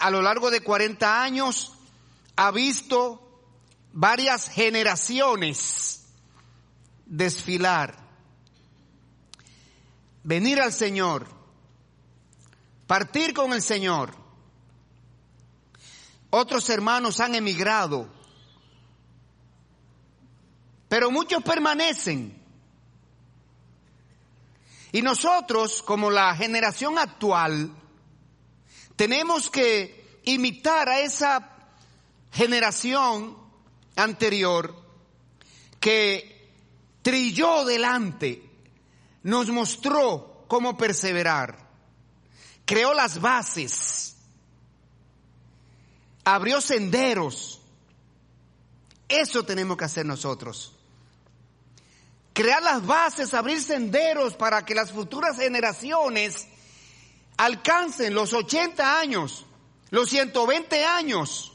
a lo largo de 40 años ha visto varias generaciones desfilar, venir al Señor, partir con el Señor. Otros hermanos han emigrado, pero muchos permanecen. Y nosotros, como la generación actual, tenemos que imitar a esa generación anterior que trilló delante, nos mostró cómo perseverar, creó las bases, abrió senderos. Eso tenemos que hacer nosotros crear las bases, abrir senderos para que las futuras generaciones alcancen los 80 años, los 120 años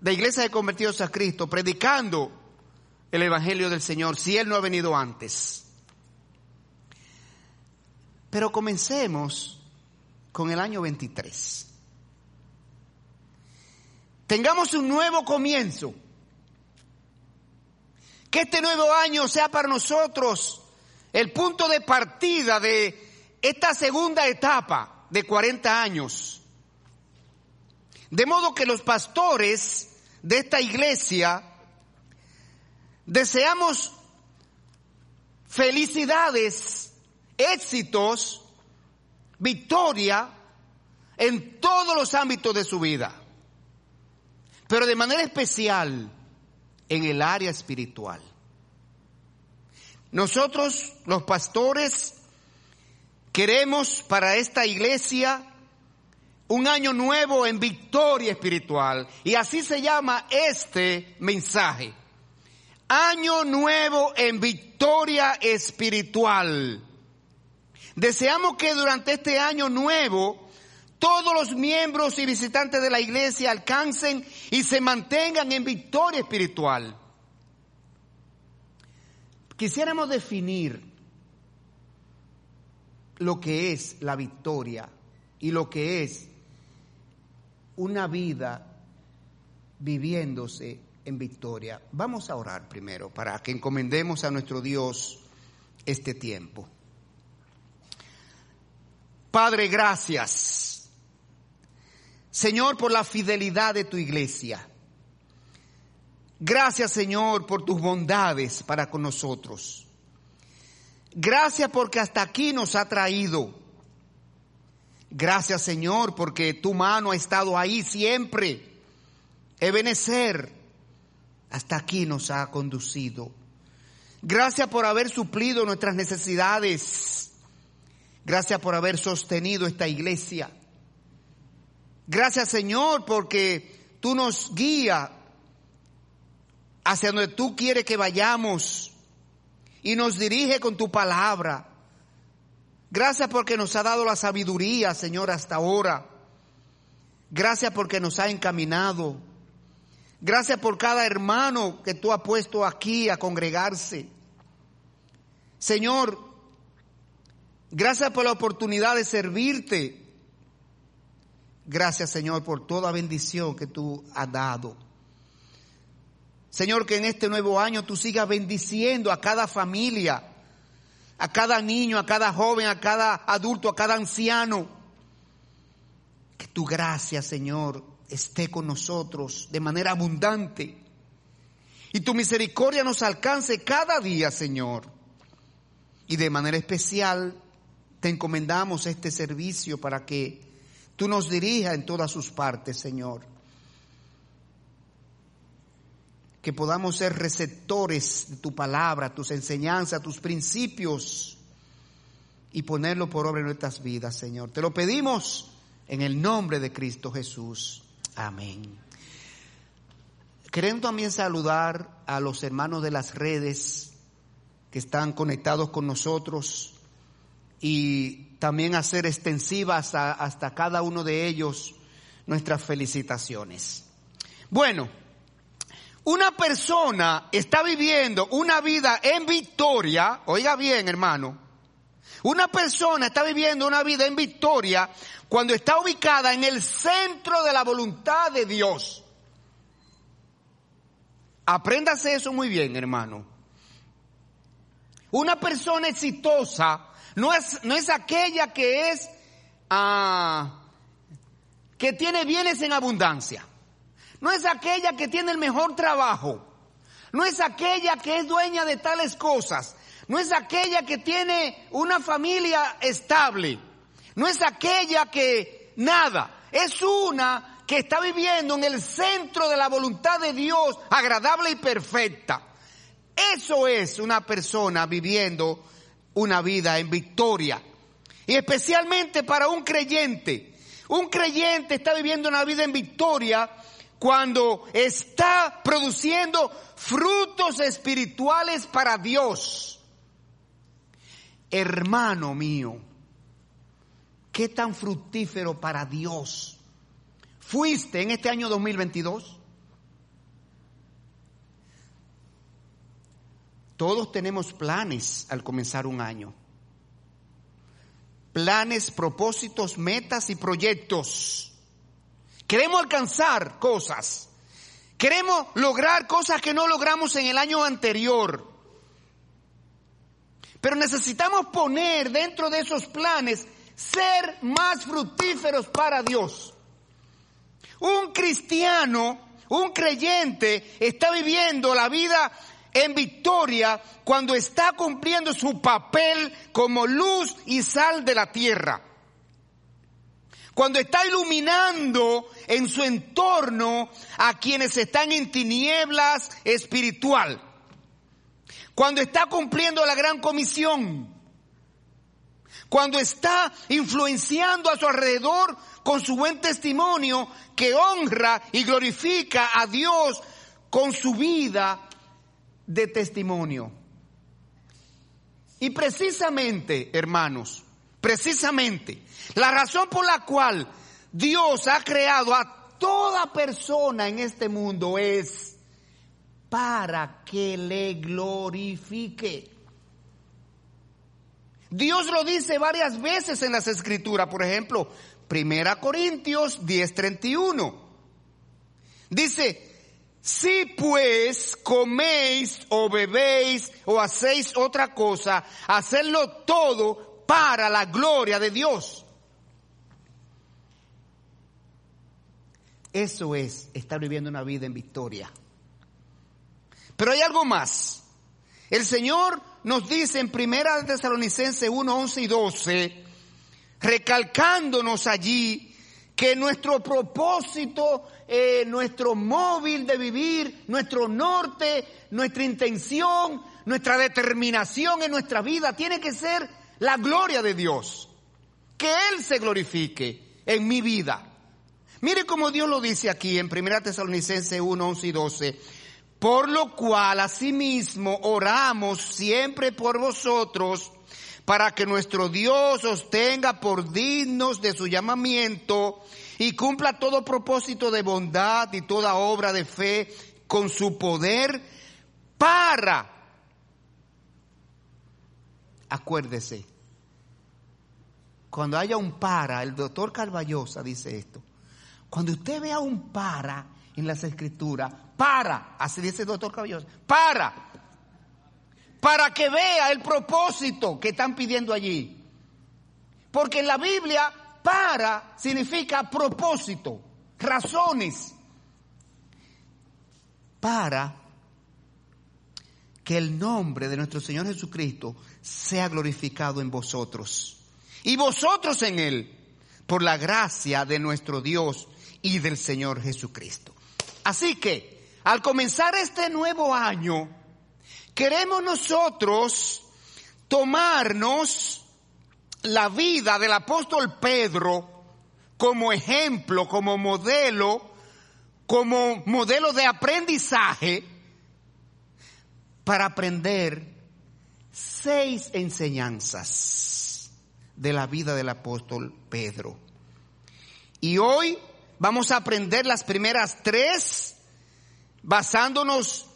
de Iglesia de Convertidos a Cristo, predicando el Evangelio del Señor, si Él no ha venido antes. Pero comencemos con el año 23. Tengamos un nuevo comienzo. Que este nuevo año sea para nosotros el punto de partida de esta segunda etapa de 40 años. De modo que los pastores de esta iglesia deseamos felicidades, éxitos, victoria en todos los ámbitos de su vida. Pero de manera especial, en el área espiritual. Nosotros, los pastores, queremos para esta iglesia un año nuevo en victoria espiritual. Y así se llama este mensaje. Año nuevo en victoria espiritual. Deseamos que durante este año nuevo todos los miembros y visitantes de la iglesia alcancen y se mantengan en victoria espiritual. Quisiéramos definir lo que es la victoria y lo que es una vida viviéndose en victoria. Vamos a orar primero para que encomendemos a nuestro Dios este tiempo. Padre, gracias Señor, por la fidelidad de tu iglesia. Gracias, Señor, por tus bondades para con nosotros. Gracias porque hasta aquí nos ha traído. Gracias, Señor, porque tu mano ha estado ahí siempre. Ebenecer, hasta aquí nos ha conducido. Gracias por haber suplido nuestras necesidades. Gracias por haber sostenido esta iglesia. Gracias Señor porque tú nos guías hacia donde tú quieres que vayamos y nos dirige con tu palabra. Gracias porque nos ha dado la sabiduría, Señor, hasta ahora. Gracias porque nos ha encaminado. Gracias por cada hermano que tú has puesto aquí a congregarse. Señor, gracias por la oportunidad de servirte Gracias Señor por toda bendición que tú has dado. Señor, que en este nuevo año tú sigas bendiciendo a cada familia, a cada niño, a cada joven, a cada adulto, a cada anciano. Que tu gracia, Señor, esté con nosotros de manera abundante. Y tu misericordia nos alcance cada día, Señor. Y de manera especial te encomendamos este servicio para que tú nos dirijas en todas sus partes, Señor. Que podamos ser receptores de tu palabra, tus enseñanzas, tus principios y ponerlo por obra en nuestras vidas, Señor. Te lo pedimos en el nombre de Cristo Jesús. Amén. Queremos también saludar a los hermanos de las redes que están conectados con nosotros y también hacer extensivas hasta cada uno de ellos nuestras felicitaciones. Bueno, una persona está viviendo una vida en victoria, oiga bien hermano, Una persona está viviendo una vida en victoria cuando está ubicada en el centro de la voluntad de Dios. Apréndase eso muy bien, hermano. Una persona exitosa no es, no es aquella que es, ah, que tiene bienes en abundancia. No es aquella que tiene el mejor trabajo. No es aquella que es dueña de tales cosas. No es aquella que tiene una familia estable. No es aquella que nada. Es una que está viviendo en el centro de la voluntad de Dios, agradable y perfecta. Eso es una persona viviendo una vida en victoria. Y especialmente para un creyente. Un creyente está viviendo una vida en victoria cuando está produciendo frutos espirituales para Dios. Hermano mío, ¿qué tan fructífero para Dios fuiste en este año 2022? Todos tenemos planes al comenzar un año. Planes, propósitos, metas y proyectos. Queremos alcanzar cosas. Queremos lograr cosas que no logramos en el año anterior. Pero necesitamos poner dentro de esos planes ser más fructíferos para Dios. Un cristiano, un creyente está viviendo la vida en victoria cuando está cumpliendo su papel como luz y sal de la tierra. Cuando está iluminando en su entorno a quienes están en tinieblas espiritual. Cuando está cumpliendo la gran comisión. Cuando está influenciando a su alrededor con su buen testimonio que honra y glorifica a Dios con su vida de testimonio. Y precisamente, hermanos, precisamente, la razón por la cual Dios ha creado a toda persona en este mundo es para que le glorifique. Dios lo dice varias veces en las escrituras, por ejemplo, Primera Corintios 10:31. Dice, si pues coméis o bebéis o hacéis otra cosa, hacedlo todo para la gloria de Dios. Eso es estar viviendo una vida en victoria. Pero hay algo más. El Señor nos dice en Primera Tesalonicense 1, 11 y 12, recalcándonos allí que nuestro propósito eh, nuestro móvil de vivir, nuestro norte, nuestra intención, nuestra determinación en nuestra vida tiene que ser la gloria de Dios. Que Él se glorifique en mi vida. Mire cómo Dios lo dice aquí en 1 Tesalonicenses 1, 11 y 12. Por lo cual asimismo oramos siempre por vosotros para que nuestro Dios os tenga por dignos de su llamamiento y cumpla todo propósito de bondad y toda obra de fe con su poder para, acuérdese, cuando haya un para, el doctor Carballosa dice esto, cuando usted vea un para en las escrituras, para, así dice el doctor Carballosa, para, para que vea el propósito que están pidiendo allí. Porque en la Biblia para significa propósito, razones. Para que el nombre de nuestro Señor Jesucristo sea glorificado en vosotros. Y vosotros en Él, por la gracia de nuestro Dios y del Señor Jesucristo. Así que, al comenzar este nuevo año, queremos nosotros tomarnos la vida del apóstol Pedro como ejemplo, como modelo, como modelo de aprendizaje para aprender seis enseñanzas de la vida del apóstol Pedro. Y hoy vamos a aprender las primeras tres basándonos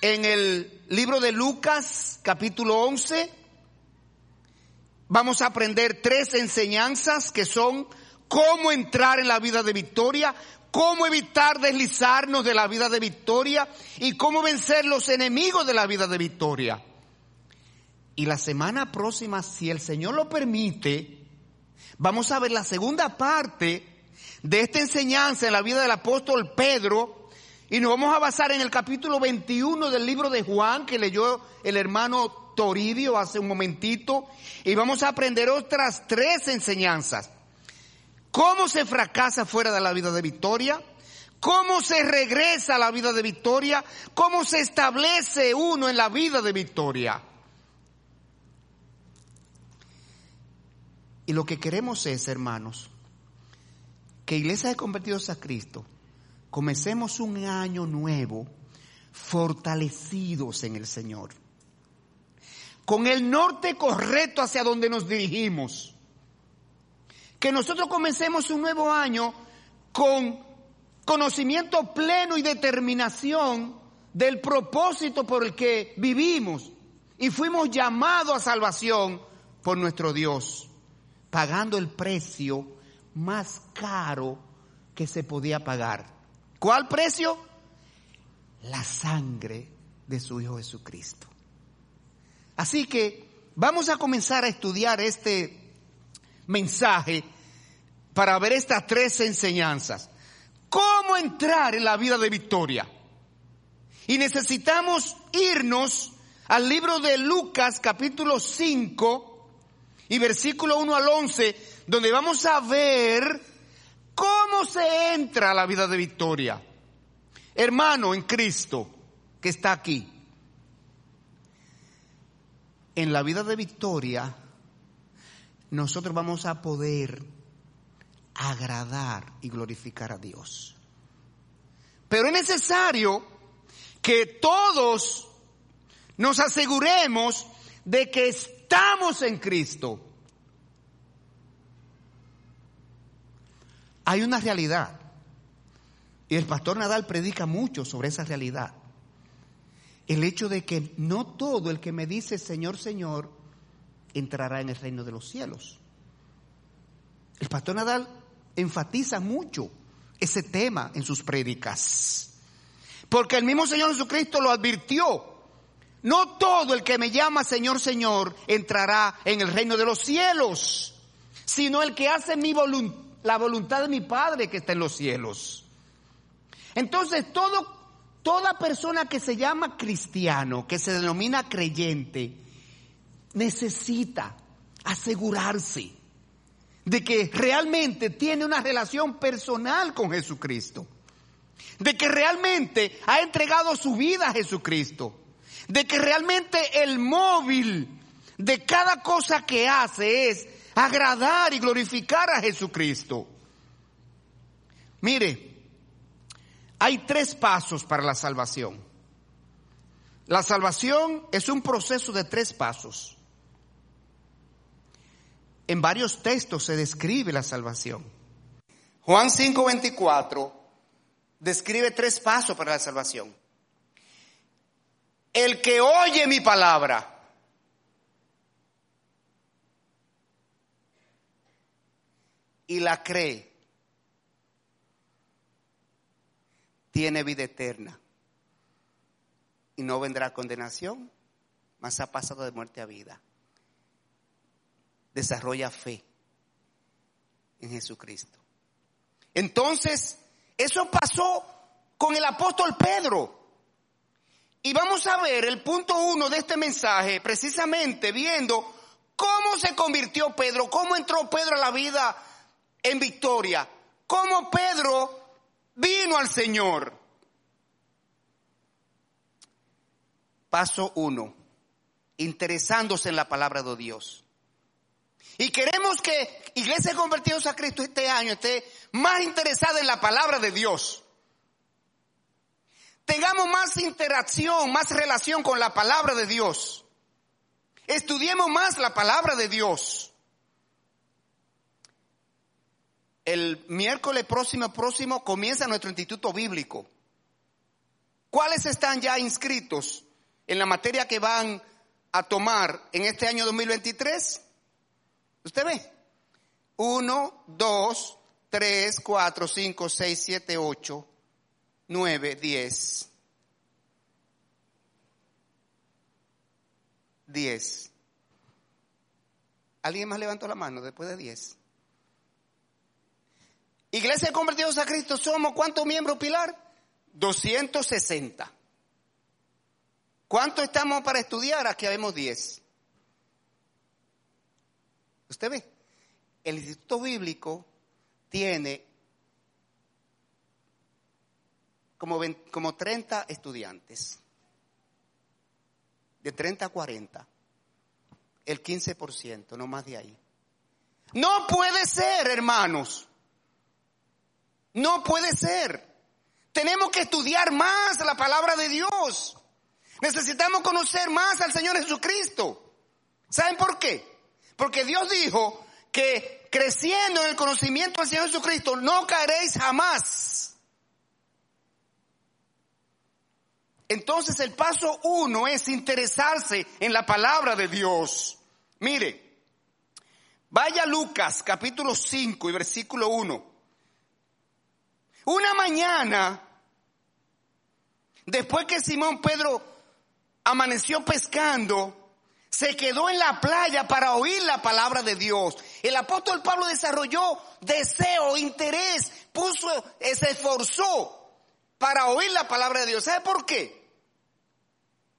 en el libro de Lucas capítulo 11 vamos a aprender tres enseñanzas que son cómo entrar en la vida de victoria, cómo evitar deslizarnos de la vida de victoria y cómo vencer los enemigos de la vida de victoria. Y la semana próxima, si el Señor lo permite, vamos a ver la segunda parte de esta enseñanza en la vida del apóstol Pedro y nos vamos a basar en el capítulo 21 del libro de Juan que leyó el hermano Toribio hace un momentito y vamos a aprender otras tres enseñanzas. Cómo se fracasa fuera de la vida de victoria, cómo se regresa a la vida de victoria, cómo se establece uno en la vida de victoria. Y lo que queremos es, hermanos, que Iglesia de Convertidos a Cristo, comencemos un año nuevo fortalecidos en el Señor, con el norte correcto hacia donde nos dirigimos. Que nosotros comencemos un nuevo año con conocimiento pleno y determinación del propósito por el que vivimos. Y fuimos llamados a salvación por nuestro Dios, pagando el precio más caro que se podía pagar. ¿Cuál precio? La sangre de su Hijo Jesucristo. Así que vamos a comenzar a estudiar este mensaje para ver estas tres enseñanzas. ¿Cómo entrar en la vida de victoria? Y necesitamos irnos al libro de Lucas capítulo 5 y versículo 1 al 11, donde vamos a ver cómo se entra a la vida de victoria. Hermano en Cristo que está aquí. En la vida de victoria nosotros vamos a poder agradar y glorificar a Dios. Pero es necesario que todos nos aseguremos de que estamos en Cristo. Hay una realidad. Y el pastor Nadal predica mucho sobre esa realidad. El hecho de que no todo el que me dice Señor, Señor, entrará en el reino de los cielos. El pastor Nadal enfatiza mucho ese tema en sus prédicas. Porque el mismo Señor Jesucristo lo advirtió. No todo el que me llama Señor, Señor entrará en el reino de los cielos, sino el que hace mi la voluntad de mi Padre que está en los cielos. Entonces, todo, toda persona que se llama cristiano, que se denomina creyente, necesita asegurarse de que realmente tiene una relación personal con Jesucristo, de que realmente ha entregado su vida a Jesucristo, de que realmente el móvil de cada cosa que hace es agradar y glorificar a Jesucristo. Mire, hay tres pasos para la salvación. La salvación es un proceso de tres pasos. En varios textos se describe la salvación. Juan 5:24 describe tres pasos para la salvación. El que oye mi palabra y la cree, tiene vida eterna y no vendrá condenación, mas ha pasado de muerte a vida desarrolla fe en Jesucristo. Entonces, eso pasó con el apóstol Pedro. Y vamos a ver el punto uno de este mensaje, precisamente viendo cómo se convirtió Pedro, cómo entró Pedro a la vida en victoria, cómo Pedro vino al Señor. Paso uno, interesándose en la palabra de Dios. Y queremos que Iglesia Convertidos a Cristo este año esté más interesada en la palabra de Dios. Tengamos más interacción, más relación con la palabra de Dios. Estudiemos más la palabra de Dios. El miércoles próximo, próximo comienza nuestro instituto bíblico. ¿Cuáles están ya inscritos en la materia que van a tomar en este año 2023? ¿Usted ve? 1, 2, 3, 4, 5, 6, 7, 8, 9, 10. 10. ¿Alguien más levantó la mano después de 10? Iglesia convertidos a Cristo, ¿somos cuántos miembros, Pilar? 260. ¿Cuánto estamos para estudiar? Aquí habemos 10. ¿Usted ve? El Instituto Bíblico tiene como, como 30 estudiantes. De 30 a 40. El 15%, no más de ahí. No puede ser, hermanos. No puede ser. Tenemos que estudiar más la palabra de Dios. Necesitamos conocer más al Señor Jesucristo. ¿Saben por qué? Porque Dios dijo que creciendo en el conocimiento del Señor Jesucristo no caeréis jamás. Entonces el paso uno es interesarse en la palabra de Dios. Mire, vaya Lucas capítulo 5 y versículo 1. Una mañana, después que Simón Pedro amaneció pescando, se quedó en la playa para oír la palabra de Dios. El apóstol Pablo desarrolló deseo, interés, puso, eh, se esforzó para oír la palabra de Dios. ¿Sabe por qué?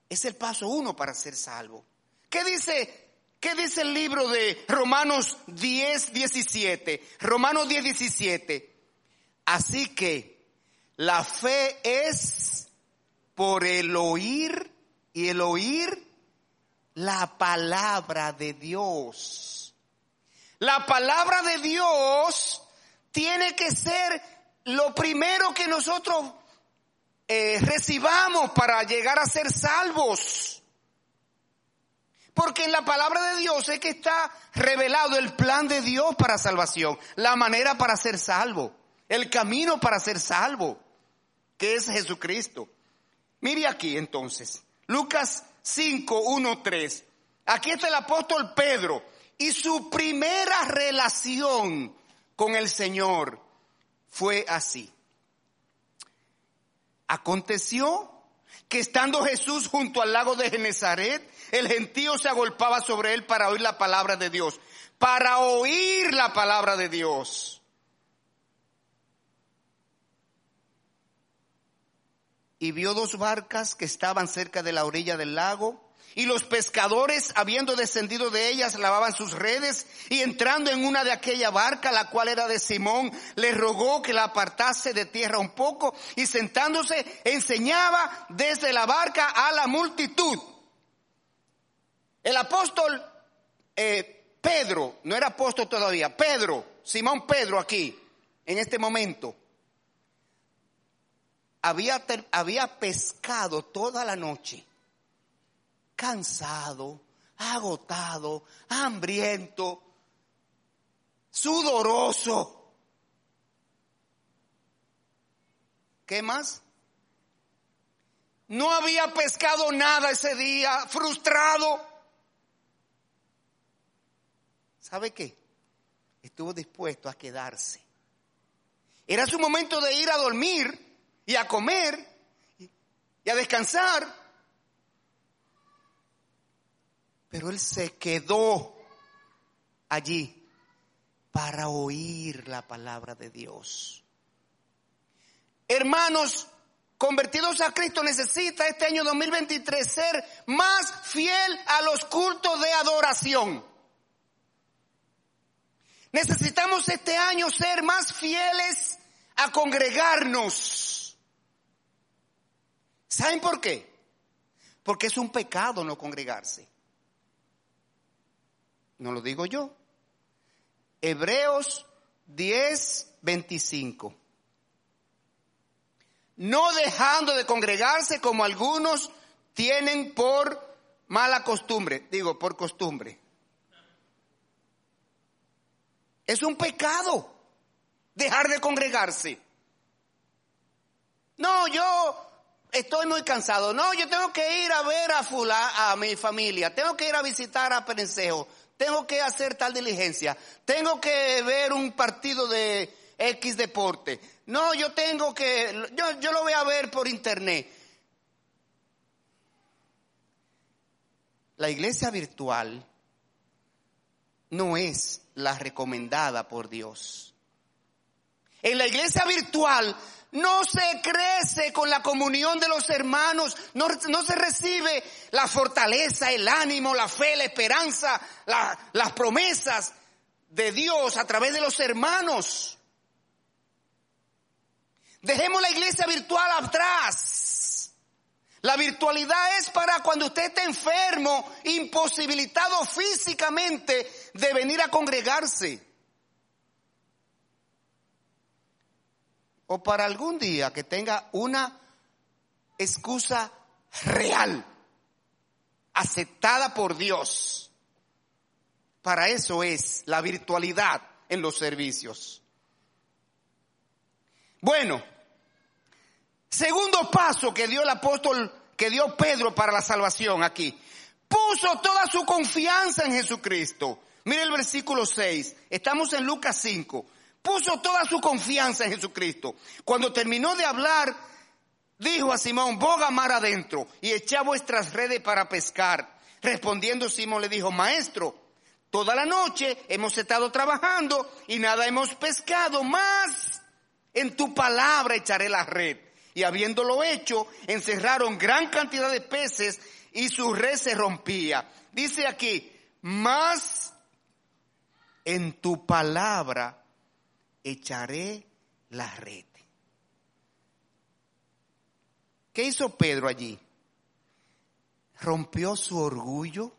Es el paso uno para ser salvo. ¿Qué dice, qué dice el libro de Romanos 10, 17? Romanos 10, 17. Así que la fe es por el oír y el oír la palabra de Dios. La palabra de Dios tiene que ser lo primero que nosotros eh, recibamos para llegar a ser salvos. Porque en la palabra de Dios es que está revelado el plan de Dios para salvación, la manera para ser salvo el camino para ser salvo, que es Jesucristo. Mire aquí entonces, Lucas 5, 1, 3. Aquí está el apóstol Pedro y su primera relación con el Señor fue así. Aconteció que estando Jesús junto al lago de Genezaret, el gentío se agolpaba sobre él para oír la palabra de Dios, para oír la palabra de Dios. Y vio dos barcas que estaban cerca de la orilla del lago. Y los pescadores, habiendo descendido de ellas, lavaban sus redes y entrando en una de aquella barca, la cual era de Simón, le rogó que la apartase de tierra un poco y sentándose enseñaba desde la barca a la multitud. El apóstol eh, Pedro, no era apóstol todavía, Pedro, Simón Pedro aquí, en este momento, había, había pescado toda la noche, cansado, agotado, hambriento, sudoroso. ¿Qué más? No había pescado nada ese día, frustrado. ¿Sabe qué? Estuvo dispuesto a quedarse. Era su momento de ir a dormir y a comer y a descansar. Pero él se quedó allí para oír la palabra de Dios. Hermanos, convertidos a Cristo necesita este año 2023 ser más fiel a los cultos de adoración. Necesitamos este año ser más fieles a congregarnos ¿Saben por qué? Porque es un pecado no congregarse. No lo digo yo. Hebreos 10, 25. No dejando de congregarse como algunos tienen por mala costumbre, digo, por costumbre. Es un pecado dejar de congregarse. No, yo estoy muy cansado. No, yo tengo que ir a ver a Fula, a mi familia. Tengo que ir a visitar a Perencejo. tengo que hacer tal diligencia, tengo que ver un partido de X deporte. No, yo tengo que, yo, yo lo voy a ver por internet. La iglesia virtual no es la recomendada por Dios. En la iglesia virtual no se crece con la comunión de los hermanos, no, se recibe la fortaleza, el ánimo, la fe, la esperanza, las promesas de Dios a través de los hermanos. Dejemos la iglesia virtual atrás. La virtualidad es para cuando usted esté enfermo, imposibilitado físicamente de venir a congregarse. O para algún día que tenga una excusa real, aceptada por Dios. Para eso es la virtualidad en los servicios. Bueno, segundo paso que dio el apóstol, que dio Pedro para la salvación aquí. Puso toda su confianza en Jesucristo. Mire el versículo 6. Estamos en Lucas 5 puso toda su confianza en Jesucristo. Cuando terminó de hablar, dijo a Simón, boga mar adentro y echa vuestras redes para pescar. Respondiendo Simón le dijo, maestro, toda la noche hemos estado trabajando y nada hemos pescado, más en tu palabra echaré la red. Y habiéndolo hecho, encerraron gran cantidad de peces y su red se rompía. Dice aquí, más en tu palabra echaré la red. ¿Qué hizo Pedro allí? Rompió su orgullo.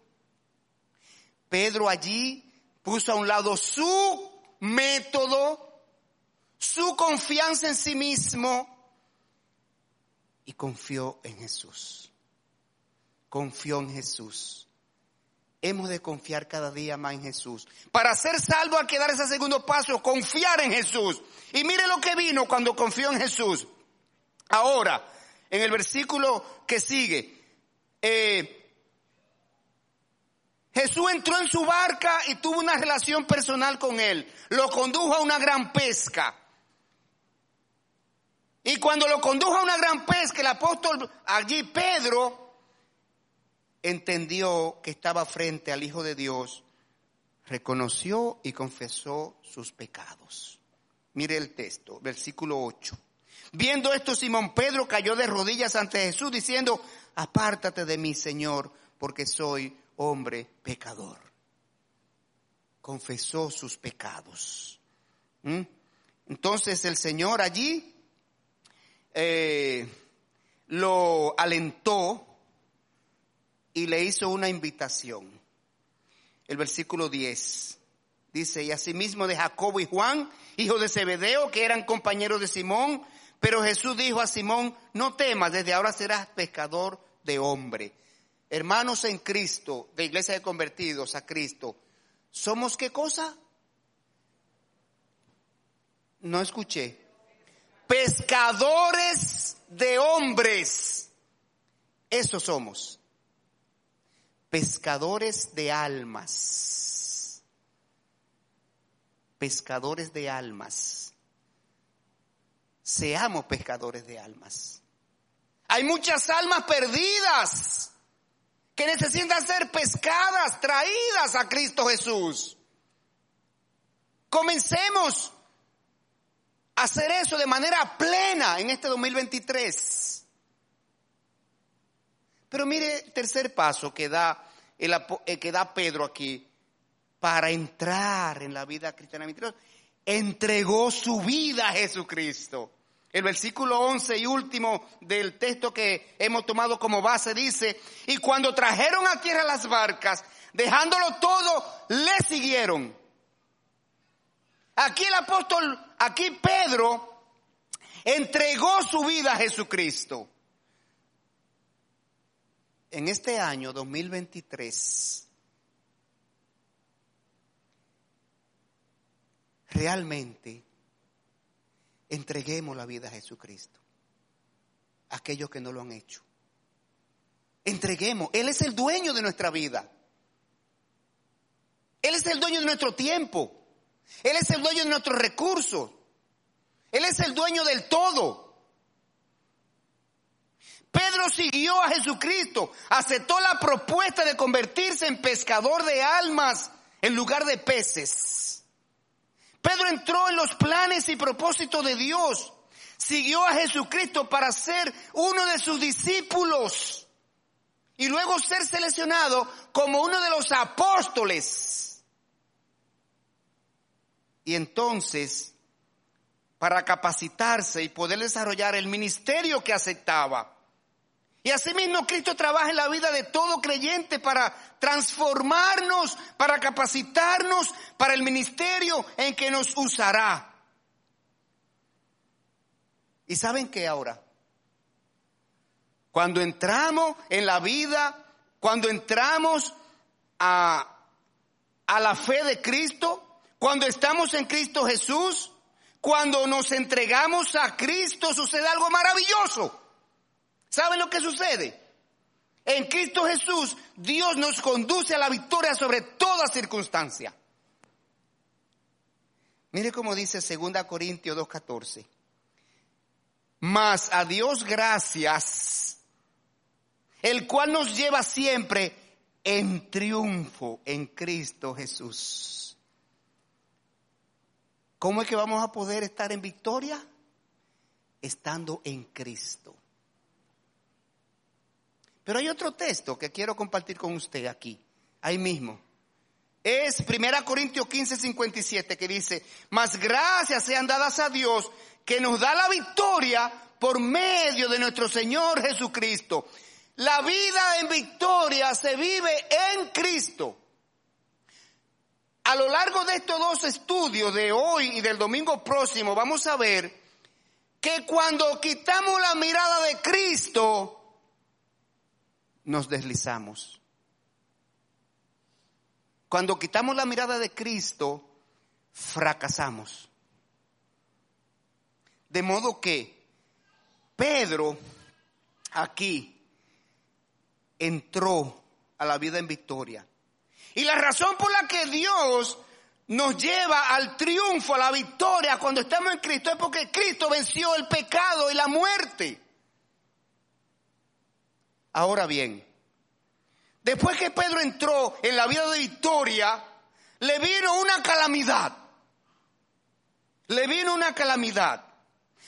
Pedro allí puso a un lado su método, su confianza en sí mismo y confió en Jesús. Confió en Jesús hemos de confiar cada día más en Jesús. Para ser salvo hay que dar ese segundo paso, confiar en Jesús. Y mire lo que vino cuando confió en Jesús. Ahora, en el versículo que sigue, eh, Jesús entró en su barca y tuvo una relación personal con él. Lo condujo a una gran pesca. Y cuando lo condujo a una gran pesca, el apóstol allí, Pedro, entendió que estaba frente al Hijo de Dios, reconoció y confesó sus pecados. Mire el texto, versículo 8. Viendo esto, Simón Pedro cayó de rodillas ante Jesús diciendo, apártate de mí, Señor, porque soy hombre pecador. Confesó sus pecados. ¿Mm? Entonces el Señor allí eh, lo alentó y le hizo una invitación. El versículo 10 dice, y asimismo de Jacobo y Juan, hijos de Zebedeo, que eran compañeros de Simón, pero Jesús dijo a Simón, no temas, desde ahora serás pescador de hombre. Hermanos en Cristo, de iglesia de convertidos a Cristo, ¿somos qué cosa? No escuché. Pescadores de hombres. Eso somos pescadores de almas. Pescadores de almas. Seamos pescadores de almas. Hay muchas almas perdidas que necesitan ser pescadas, traídas a Cristo Jesús. Comencemos a hacer eso de manera plena en este 2023. Pero mire tercer paso que da, el, eh, que da Pedro aquí para entrar en la vida cristiana. Entregó su vida a Jesucristo. El versículo 11 y último del texto que hemos tomado como base dice, y cuando trajeron a tierra las barcas, dejándolo todo, le siguieron. Aquí el apóstol, aquí Pedro entregó su vida a Jesucristo en este año 2023 realmente entreguemos la vida a Jesucristo. Aquellos que no lo han hecho. Entreguemos. Él es el dueño de nuestra vida. Él es el dueño de nuestro tiempo. Él es el dueño de nuestros recursos. Él es el dueño del todo. Pedro siguió a Jesucristo, aceptó la propuesta de convertirse en pescador de almas en lugar de peces. Pedro entró en los planes y propósitos de Dios. Siguió a Jesucristo para ser uno de sus discípulos y luego ser seleccionado como uno de los apóstoles. Y entonces, para capacitarse y poder desarrollar el ministerio que aceptaba, y asimismo Cristo trabaja en la vida de todo creyente para transformarnos, para capacitarnos para el ministerio en que nos usará. ¿Y saben qué ahora? Cuando entramos en la vida, cuando entramos a, a la fe de Cristo, cuando estamos en Cristo Jesús, cuando nos entregamos a Cristo, sucede algo maravilloso. ¿Saben lo que sucede? En Cristo Jesús, Dios nos conduce a la victoria sobre toda circunstancia. Mire cómo dice 2 Corintios 2.14. Mas a Dios gracias, el cual nos lleva siempre en triunfo en Cristo Jesús. ¿Cómo es que vamos a poder estar en victoria? Estando en Cristo. Pero hay otro texto que quiero compartir con usted aquí, ahí mismo. Es 1 Corintios 15, 57 que dice, mas gracias sean dadas a Dios que nos da la victoria por medio de nuestro Señor Jesucristo. La vida en victoria se vive en Cristo. A lo largo de estos dos estudios de hoy y del domingo próximo vamos a ver que cuando quitamos la mirada de Cristo, nos deslizamos. Cuando quitamos la mirada de Cristo, fracasamos. De modo que Pedro aquí entró a la vida en victoria. Y la razón por la que Dios nos lleva al triunfo, a la victoria cuando estamos en Cristo es porque Cristo venció el pecado y la muerte. Ahora bien, después que Pedro entró en la vida de victoria, le vino una calamidad. Le vino una calamidad.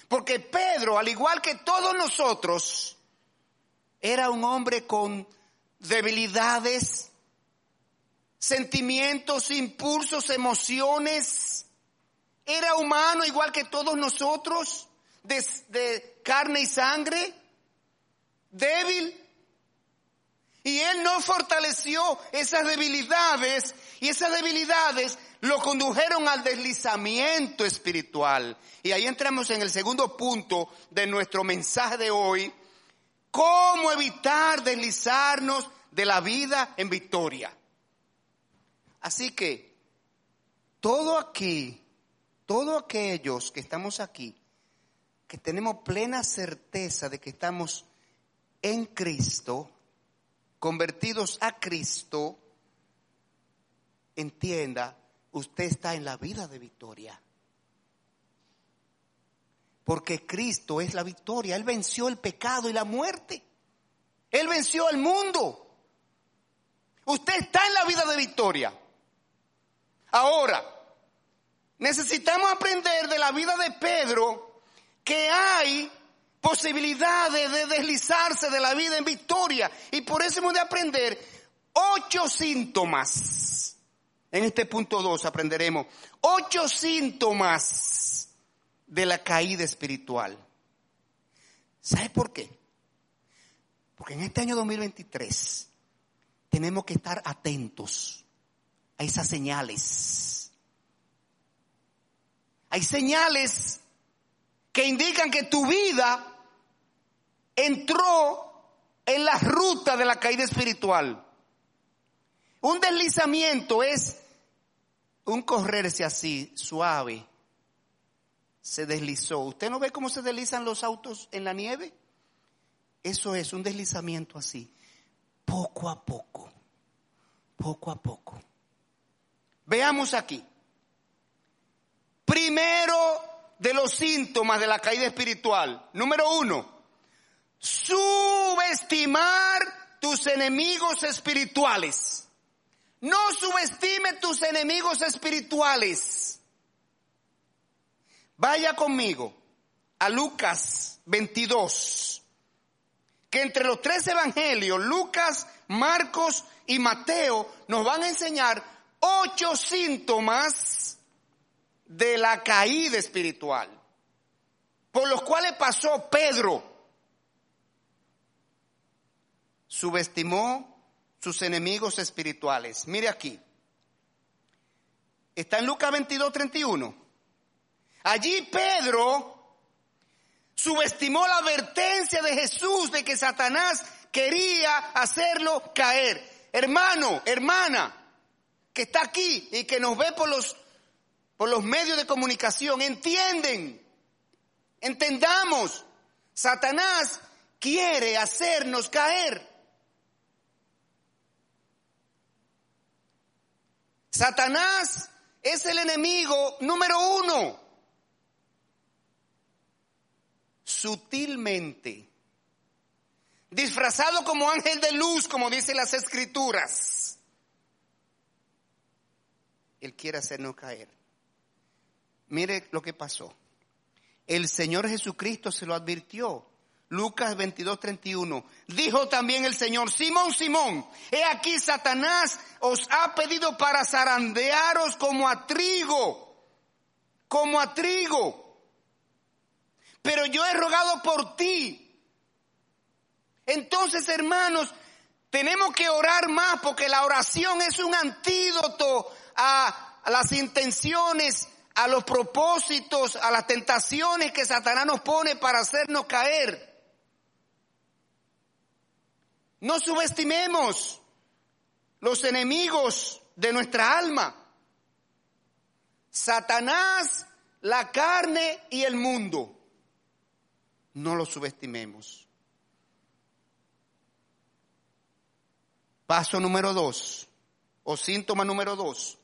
Porque Pedro, al igual que todos nosotros, era un hombre con debilidades, sentimientos, impulsos, emociones. Era humano igual que todos nosotros, de, de carne y sangre, débil. Y él no fortaleció esas debilidades y esas debilidades lo condujeron al deslizamiento espiritual. Y ahí entramos en el segundo punto de nuestro mensaje de hoy, cómo evitar deslizarnos de la vida en victoria. Así que, todo aquí, todos aquellos que estamos aquí, que tenemos plena certeza de que estamos en Cristo, convertidos a Cristo, entienda, usted está en la vida de victoria. Porque Cristo es la victoria. Él venció el pecado y la muerte. Él venció al mundo. Usted está en la vida de victoria. Ahora, necesitamos aprender de la vida de Pedro que hay posibilidades de deslizarse de la vida en victoria. Y por eso hemos de aprender ocho síntomas. En este punto dos aprenderemos ocho síntomas de la caída espiritual. ¿Sabe por qué? Porque en este año 2023 tenemos que estar atentos a esas señales. Hay señales que indican que tu vida entró en la ruta de la caída espiritual. Un deslizamiento es un correrse así, suave. Se deslizó. ¿Usted no ve cómo se deslizan los autos en la nieve? Eso es un deslizamiento así, poco a poco, poco a poco. Veamos aquí. Primero de los síntomas de la caída espiritual. Número uno, subestimar tus enemigos espirituales. No subestime tus enemigos espirituales. Vaya conmigo a Lucas 22, que entre los tres evangelios, Lucas, Marcos y Mateo, nos van a enseñar ocho síntomas de la caída espiritual, por los cuales pasó Pedro. Subestimó sus enemigos espirituales. Mire aquí. Está en Lucas 22, 31. Allí Pedro subestimó la advertencia de Jesús de que Satanás quería hacerlo caer. Hermano, hermana, que está aquí y que nos ve por los, por los medios de comunicación, entienden, entendamos, Satanás quiere hacernos caer. Satanás es el enemigo número uno. Sutilmente, disfrazado como ángel de luz, como dicen las escrituras. Él quiere hacernos caer. Mire lo que pasó. El Señor Jesucristo se lo advirtió. Lucas 22, 31. Dijo también el Señor, Simón, Simón, he aquí Satanás os ha pedido para zarandearos como a trigo, como a trigo. Pero yo he rogado por ti. Entonces, hermanos, tenemos que orar más porque la oración es un antídoto a, a las intenciones, a los propósitos, a las tentaciones que Satanás nos pone para hacernos caer. No subestimemos los enemigos de nuestra alma. Satanás, la carne y el mundo. No los subestimemos. Paso número dos, o síntoma número dos.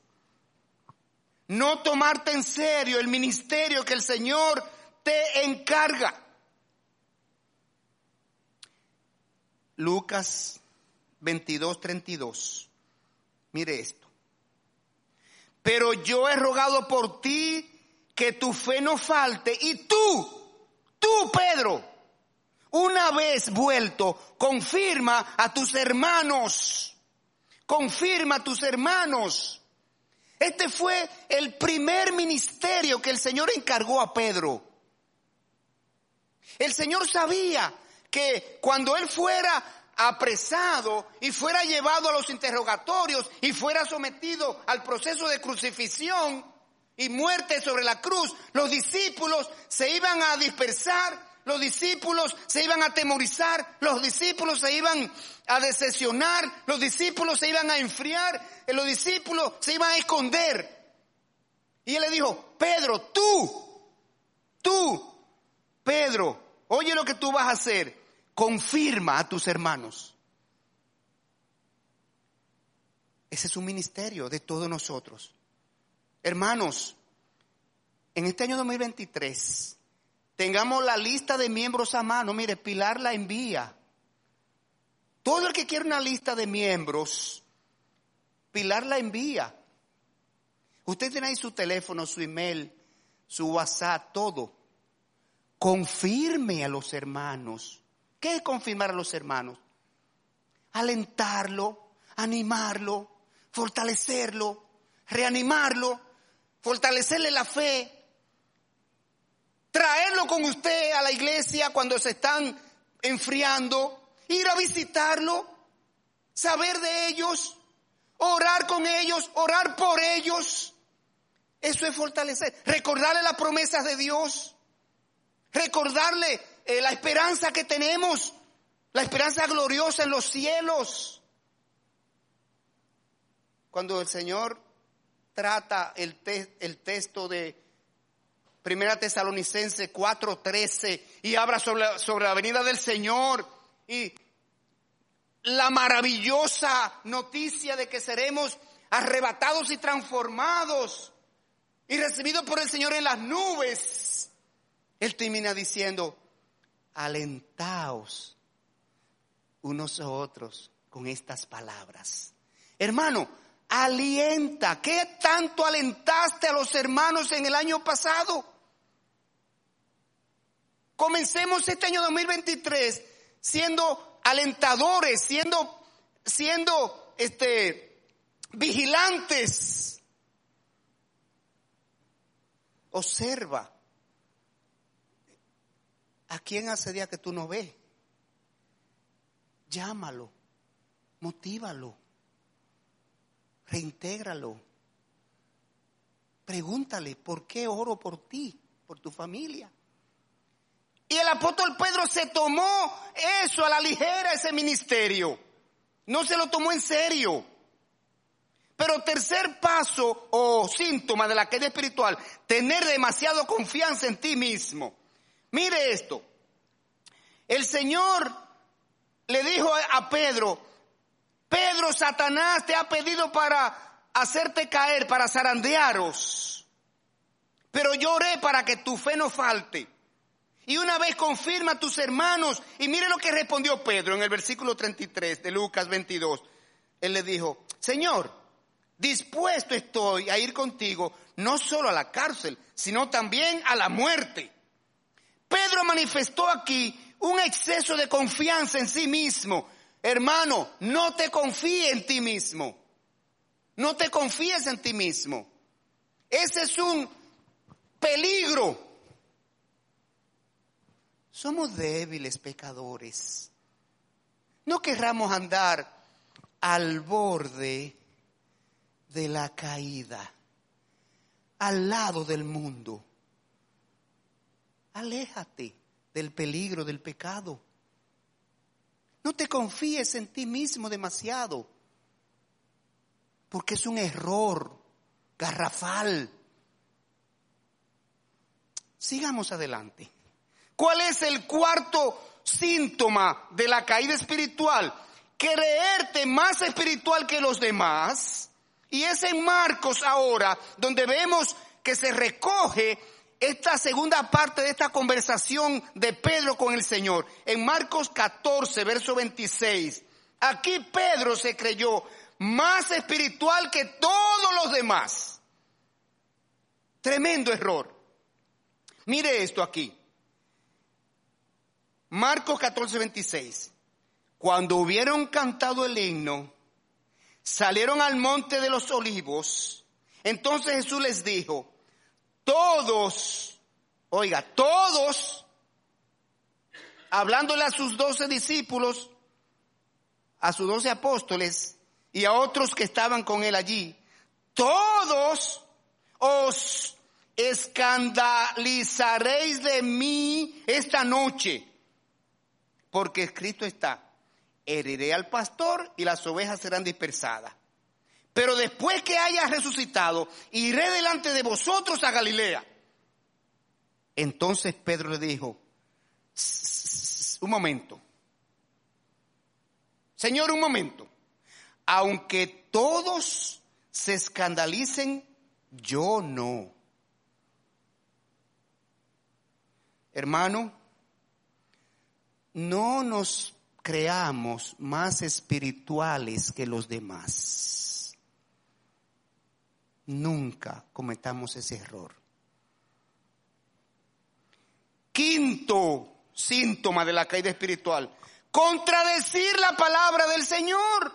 No tomarte en serio el ministerio que el Señor te encarga. Lucas 22, 32. Mire esto. Pero yo he rogado por ti que tu fe no falte y tú, tú Pedro, una vez vuelto, confirma a tus hermanos, confirma a tus hermanos. Este fue el primer ministerio que el Señor encargó a Pedro. El Señor sabía que cuando él fuera apresado y fuera llevado a los interrogatorios y fuera sometido al proceso de crucifixión y muerte sobre la cruz, los discípulos se iban a dispersar, los discípulos se iban a atemorizar, los discípulos se iban a decepcionar, los discípulos se iban a enfriar, los discípulos se iban a esconder. Y él le dijo, Pedro, tú, tú, Pedro, oye lo que tú vas a hacer confirma a tus hermanos. Ese es un ministerio de todos nosotros. Hermanos, en este año 2023 tengamos la lista de miembros a mano. Mire, Pilar la envía. Todo el que quiere una lista de miembros, Pilar la envía. Usted tiene ahí su teléfono, su email, su WhatsApp, todo. Confirme a los hermanos ¿Qué es confirmar a los hermanos? Alentarlo, animarlo, fortalecerlo, reanimarlo, fortalecerle la fe, traerlo con usted a la iglesia cuando se están enfriando, ir a visitarlo, saber de ellos, orar con ellos, orar por ellos. Eso es fortalecer, recordarle las promesas de Dios, recordarle eh, la esperanza que tenemos, la esperanza gloriosa en los cielos. Cuando el Señor trata el, el texto de Primera Tesalonicense 4:13 y habla sobre, sobre la venida del Señor y la maravillosa noticia de que seremos arrebatados y transformados y recibidos por el Señor en las nubes, Él termina diciendo, alentaos unos a otros con estas palabras. Hermano, alienta. ¿Qué tanto alentaste a los hermanos en el año pasado? Comencemos este año 2023 siendo alentadores, siendo, siendo, este, vigilantes. Observa a quién hace día que tú no ves. Llámalo, motívalo, reintégralo. Pregúntale, ¿por qué oro por ti, por tu familia? Y el apóstol Pedro se tomó eso a la ligera, ese ministerio. No se lo tomó en serio. Pero tercer paso o síntoma de la caída espiritual, tener demasiado confianza en ti mismo. Mire esto. El Señor le dijo a Pedro, Pedro, Satanás te ha pedido para hacerte caer, para zarandearos. Pero yo oré para que tu fe no falte. Y una vez confirma a tus hermanos. Y mire lo que respondió Pedro en el versículo 33 de Lucas 22. Él le dijo, Señor, dispuesto estoy a ir contigo no solo a la cárcel, sino también a la muerte. Pedro manifestó aquí un exceso de confianza en sí mismo. Hermano, no te confíes en ti mismo. No te confíes en ti mismo. Ese es un peligro somos débiles pecadores. No querramos andar al borde de la caída, al lado del mundo. Aléjate del peligro del pecado. No te confíes en ti mismo demasiado, porque es un error garrafal. Sigamos adelante. ¿Cuál es el cuarto síntoma de la caída espiritual? Creerte más espiritual que los demás. Y es en Marcos ahora donde vemos que se recoge esta segunda parte de esta conversación de Pedro con el Señor. En Marcos 14, verso 26. Aquí Pedro se creyó más espiritual que todos los demás. Tremendo error. Mire esto aquí. Marcos 14, 26. Cuando hubieron cantado el himno, salieron al monte de los olivos. Entonces Jesús les dijo, todos, oiga, todos, hablándole a sus doce discípulos, a sus doce apóstoles y a otros que estaban con él allí, todos os escandalizaréis de mí esta noche porque escrito está, heriré al pastor y las ovejas serán dispersadas. Pero después que haya resucitado, iré delante de vosotros a Galilea. Entonces Pedro le dijo, un momento, Señor, un momento, aunque todos se escandalicen, yo no. Hermano, no nos creamos más espirituales que los demás. Nunca cometamos ese error. Quinto síntoma de la caída espiritual, contradecir la palabra del Señor.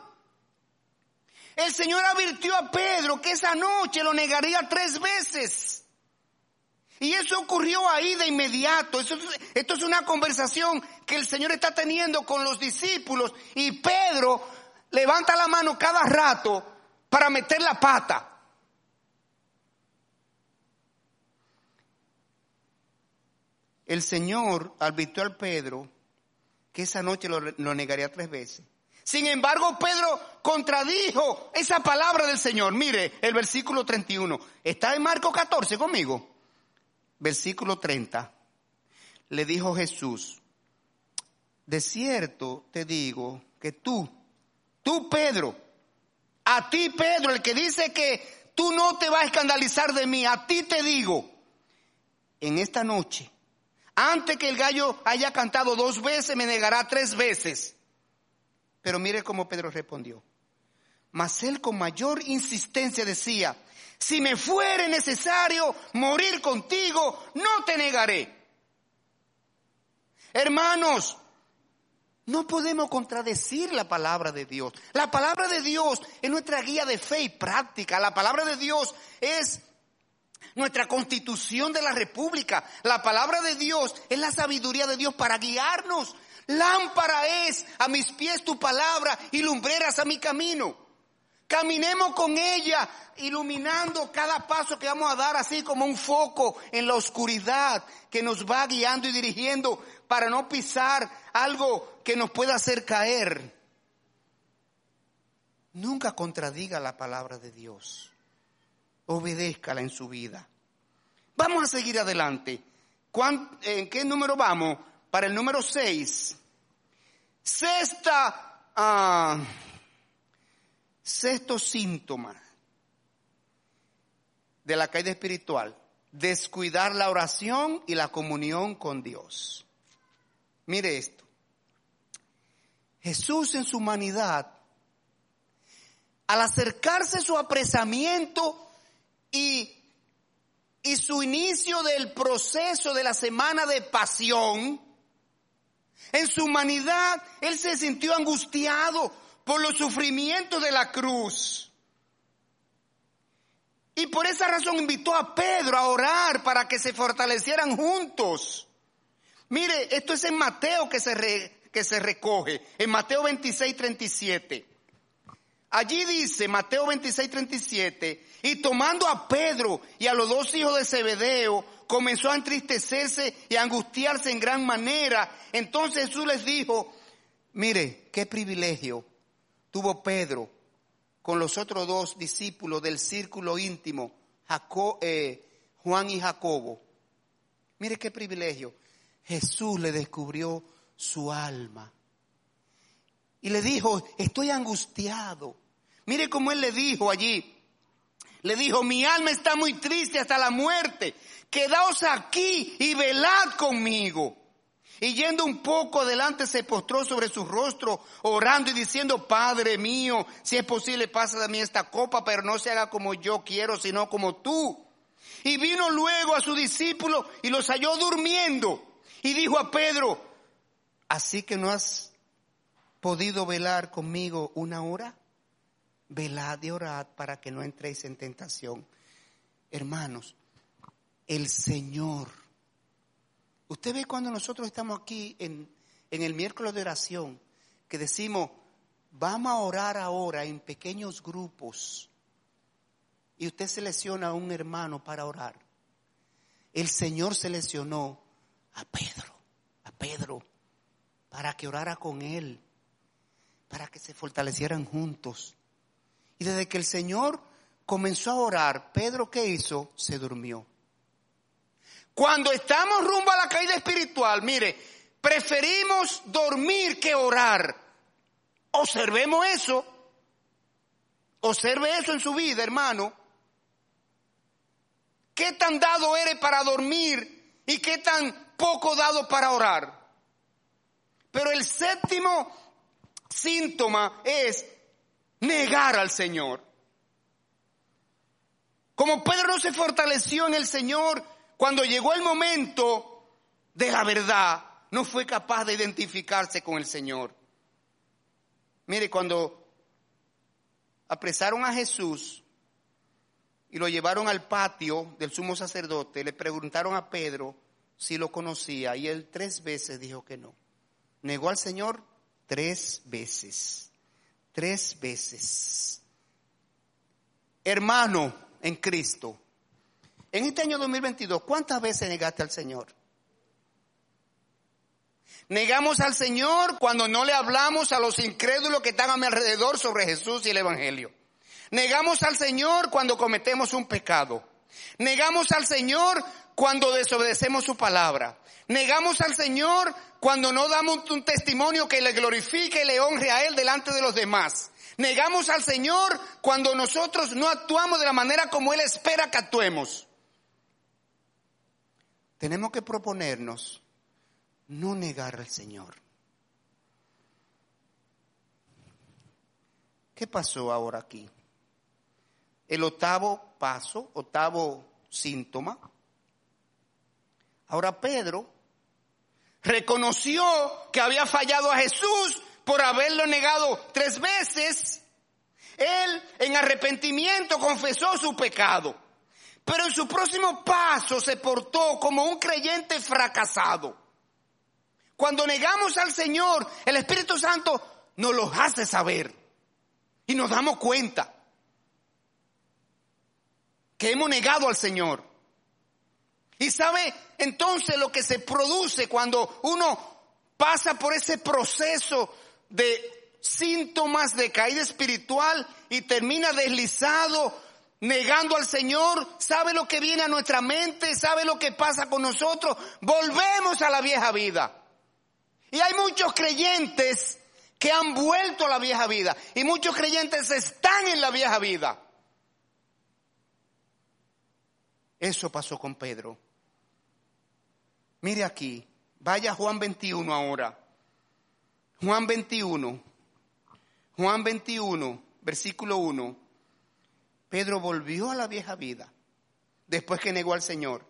El Señor advirtió a Pedro que esa noche lo negaría tres veces. Y eso ocurrió ahí de inmediato. esto es una conversación que el Señor está teniendo con los discípulos y Pedro levanta la mano cada rato para meter la pata. El Señor advirtió al Pedro que esa noche lo, lo negaría tres veces. Sin embargo, Pedro contradijo esa palabra del Señor. Mire el versículo 31. Está en Marco 14 conmigo versículo 30, le dijo Jesús, de cierto te digo que tú, tú Pedro, a ti Pedro, el que dice que tú no te vas a escandalizar de mí, a ti te digo, en esta noche, antes que el gallo haya cantado dos veces, me negará tres veces. Pero mire cómo Pedro respondió. Mas él con mayor insistencia decía, si me fuere necesario morir contigo, no te negaré. Hermanos, no podemos contradecir la palabra de Dios. La palabra de Dios es nuestra guía de fe y práctica. La palabra de Dios es nuestra constitución de la república. La palabra de Dios es la sabiduría de Dios para guiarnos. Lámpara es a mis pies tu palabra y lumbreras a mi camino. Caminemos con ella, iluminando cada paso que vamos a dar, así como un foco en la oscuridad que nos va guiando y dirigiendo para no pisar algo que nos pueda hacer caer. Nunca contradiga la palabra de Dios. Obedézcala en su vida. Vamos a seguir adelante. ¿En qué número vamos? Para el número 6. Sexta. Ah, Sexto síntoma de la caída espiritual, descuidar la oración y la comunión con Dios. Mire esto. Jesús en su humanidad, al acercarse su apresamiento y, y su inicio del proceso de la semana de pasión, en su humanidad, Él se sintió angustiado por los sufrimientos de la cruz. Y por esa razón invitó a Pedro a orar para que se fortalecieran juntos. Mire, esto es en Mateo que se, que se recoge, en Mateo 26, 37. Allí dice, Mateo 26, 37, y tomando a Pedro y a los dos hijos de Zebedeo, comenzó a entristecerse y a angustiarse en gran manera. Entonces Jesús les dijo, mire, qué privilegio tuvo Pedro con los otros dos discípulos del círculo íntimo, eh, Juan y Jacobo. Mire qué privilegio. Jesús le descubrió su alma. Y le dijo, estoy angustiado. Mire cómo él le dijo allí. Le dijo, mi alma está muy triste hasta la muerte. Quedaos aquí y velad conmigo. Y yendo un poco adelante se postró sobre su rostro, orando y diciendo, Padre mío, si es posible pasa de mí esta copa, pero no se haga como yo quiero, sino como tú. Y vino luego a su discípulo y los halló durmiendo. Y dijo a Pedro, ¿así que no has podido velar conmigo una hora? Velad y orad para que no entréis en tentación. Hermanos, el Señor Usted ve cuando nosotros estamos aquí en, el miércoles de oración, que decimos, vamos a orar ahora en pequeños grupos, y usted selecciona a un hermano para orar. El Señor seleccionó a Pedro, a Pedro, para que orara con él, para que se fortalecieran juntos. Y desde que el Señor comenzó a orar, Pedro, ¿qué hizo? Se durmió. Cuando estamos rumbo a la caída espiritual, mire, preferimos dormir que orar. Observemos eso. Observe eso en su vida, hermano. ¿Qué tan dado eres para dormir y qué tan poco dado para orar? Pero el séptimo síntoma es negar al Señor. Como Pedro no se fortaleció en el Señor, cuando llegó el momento de la verdad, no fue capaz de identificarse con el Señor. Mire, cuando apresaron a Jesús y lo llevaron al patio del sumo sacerdote, le preguntaron a Pedro si lo conocía y él tres veces dijo que no. Negó al Señor tres veces. Tres veces. Hermano en Cristo, en este año 2022, ¿cuántas veces negaste al Señor? Negamos al Señor cuando no le hablamos a los incrédulos que están a mi alrededor sobre Jesús y el Evangelio. Negamos al Señor cuando cometemos un pecado. Negamos al Señor cuando desobedecemos su palabra. Negamos al Señor cuando no damos un testimonio que le glorifique y le honre a Él delante de los demás. Negamos al Señor cuando nosotros no actuamos de la manera como Él espera que actuemos. Tenemos que proponernos no negar al Señor. ¿Qué pasó ahora aquí? El octavo paso, octavo síntoma. Ahora Pedro reconoció que había fallado a Jesús por haberlo negado tres veces. Él en arrepentimiento confesó su pecado, pero en su próximo paso se portó como un creyente fracasado. Cuando negamos al Señor, el Espíritu Santo nos lo hace saber y nos damos cuenta que hemos negado al Señor. Y sabe entonces lo que se produce cuando uno pasa por ese proceso de síntomas de caída espiritual y termina deslizado, negando al Señor, sabe lo que viene a nuestra mente, sabe lo que pasa con nosotros, volvemos a la vieja vida. Y hay muchos creyentes que han vuelto a la vieja vida y muchos creyentes están en la vieja vida. Eso pasó con Pedro. Mire aquí, vaya Juan 21 ahora. Juan 21, Juan 21, versículo 1. Pedro volvió a la vieja vida después que negó al Señor.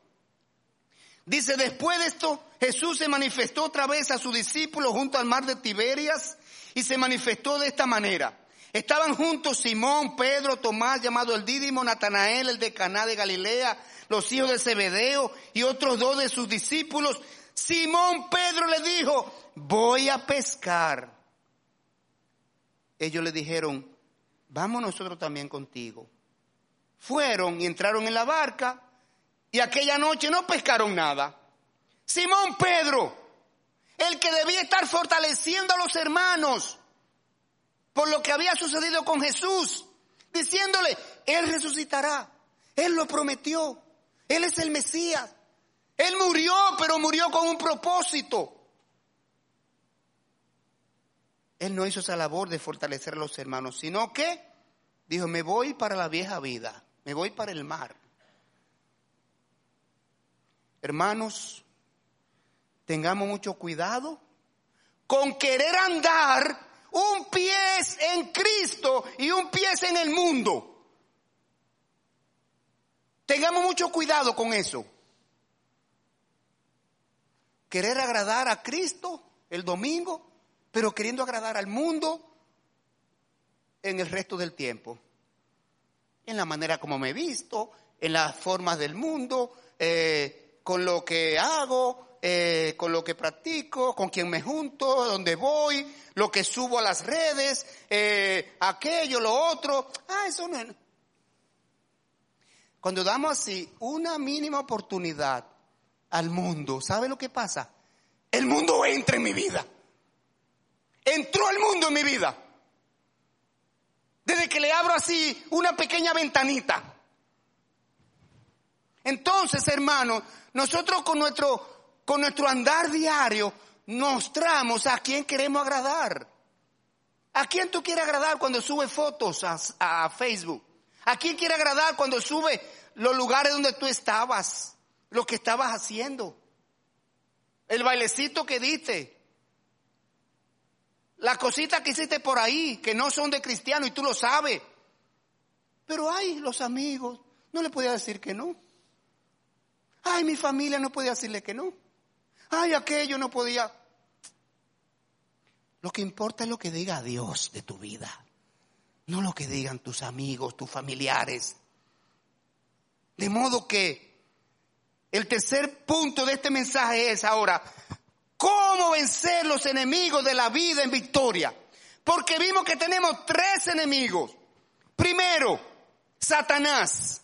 Dice, después de esto, Jesús se manifestó otra vez a sus discípulos junto al mar de Tiberias y se manifestó de esta manera. Estaban juntos Simón, Pedro, Tomás, llamado el Dídimo, Natanael, el de Caná de Galilea, los hijos de Zebedeo y otros dos de sus discípulos. Simón Pedro le dijo, voy a pescar. Ellos le dijeron, vamos nosotros también contigo. Fueron y entraron en la barca y aquella noche no pescaron nada. Simón Pedro, el que debía estar fortaleciendo a los hermanos por lo que había sucedido con Jesús, diciéndole, Él resucitará, Él lo prometió. Él es el Mesías. Él murió, pero murió con un propósito. Él no hizo esa labor de fortalecer a los hermanos, sino que dijo, me voy para la vieja vida, me voy para el mar. Hermanos, tengamos mucho cuidado con querer andar un pie en Cristo y un pie en el mundo. Tengamos mucho cuidado con eso. Querer agradar a Cristo el domingo, pero queriendo agradar al mundo en el resto del tiempo. En la manera como me visto, en las formas del mundo, eh, con lo que hago, eh, con lo que practico, con quien me junto, donde voy, lo que subo a las redes, eh, aquello, lo otro. Ah, eso no es. Cuando damos así una mínima oportunidad al mundo, ¿sabe lo que pasa? El mundo entra en mi vida. Entró el mundo en mi vida. Desde que le abro así una pequeña ventanita. Entonces, hermanos, nosotros con nuestro, con nuestro andar diario mostramos a quién queremos agradar. ¿A quién tú quieres agradar cuando sube fotos a, a Facebook? ¿A quién quiere agradar cuando sube los lugares donde tú estabas? Lo que estabas haciendo. El bailecito que diste. Las cositas que hiciste por ahí, que no son de cristiano y tú lo sabes. Pero ay, los amigos, no le podía decir que no. Ay, mi familia no podía decirle que no. Ay, aquello no podía. Lo que importa es lo que diga Dios de tu vida no lo que digan tus amigos, tus familiares. De modo que el tercer punto de este mensaje es ahora, ¿cómo vencer los enemigos de la vida en victoria? Porque vimos que tenemos tres enemigos. Primero, Satanás.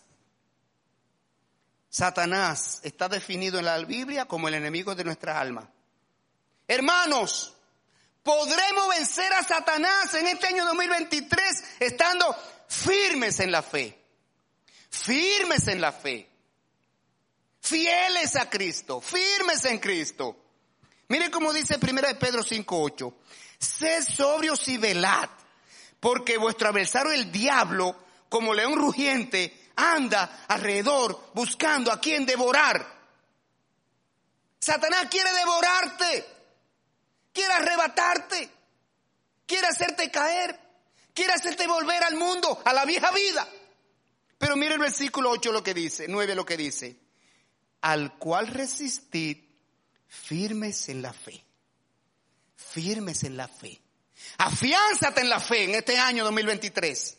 Satanás está definido en la Biblia como el enemigo de nuestra alma. Hermanos, podremos vencer a Satanás en este año 2023 estando firmes en la fe. Firmes en la fe. fieles a Cristo, firmes en Cristo. Mire cómo dice 1 de Pedro 5.8. Sed sobrios y velad, porque vuestro adversario el diablo, como león rugiente, anda alrededor buscando a quien devorar. Satanás quiere devorarte, quiere arrebatarte, quiere hacerte caer, quiere hacerte volver al mundo, a la vieja vida. Pero mire el versículo 8 lo que dice, 9 lo que dice. Al cual resistid firmes en la fe. Firmes en la fe. Afiánzate en la fe en este año 2023.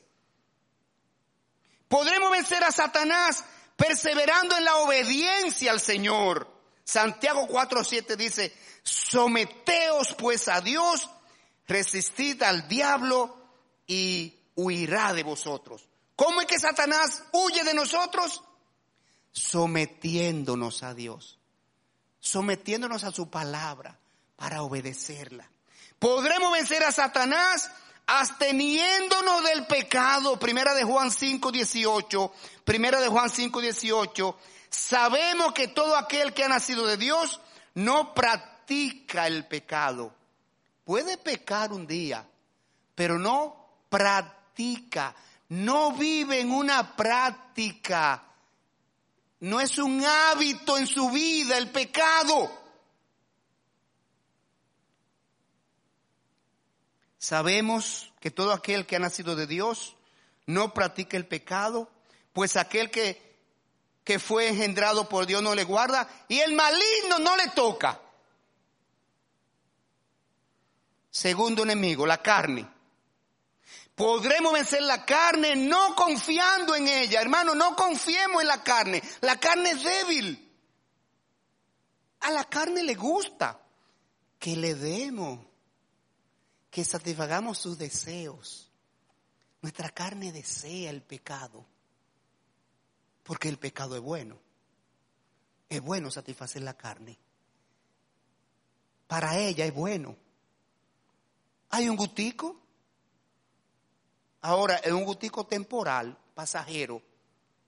Podremos vencer a Satanás perseverando en la obediencia al Señor. Santiago 4:7 dice, someteos pues a Dios, resistid al diablo y huirá de vosotros. ¿Cómo es que Satanás huye de nosotros? Sometiéndonos a Dios, sometiéndonos a su palabra para obedecerla. Podremos vencer a Satanás absteniéndonos del pecado. Primera de Juan 5, 18. Primera de Juan 5, 18. Sabemos que todo aquel que ha nacido de Dios no practica el pecado. Puede pecar un día, pero no practica no vive en una práctica, no es un hábito en su vida el pecado. Sabemos que todo aquel que ha nacido de Dios no practica el pecado, pues aquel que, que fue engendrado por Dios no le guarda y el maligno no le toca. Segundo enemigo, la carne. Podremos vencer la carne no confiando en ella. Hermano, no confiemos en la carne. La carne es débil. A la carne le gusta que le demos, que satisfagamos sus deseos. Nuestra carne desea el pecado, porque el pecado es bueno. Es bueno satisfacer la carne. Para ella es bueno. Hay un gustico ahora es un gustico temporal, pasajero,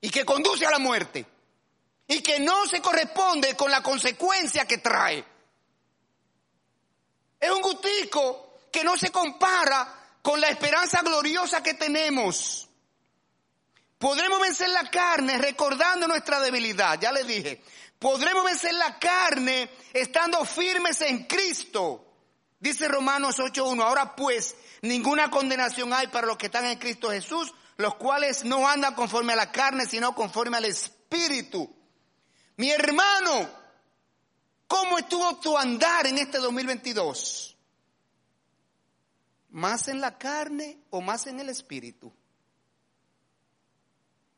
y que conduce a la muerte, y que no se corresponde con la consecuencia que trae. Es un gustico que no se compara con la esperanza gloriosa que tenemos. Podremos vencer la carne recordando nuestra debilidad, ya le dije. Podremos vencer la carne estando firmes en Cristo. Dice Romanos 8.1, ahora pues Ninguna condenación hay para los que están en Cristo Jesús, los cuales no andan conforme a la carne, sino conforme al Espíritu. Mi hermano, ¿cómo estuvo tu andar en este 2022? ¿Más en la carne o más en el Espíritu?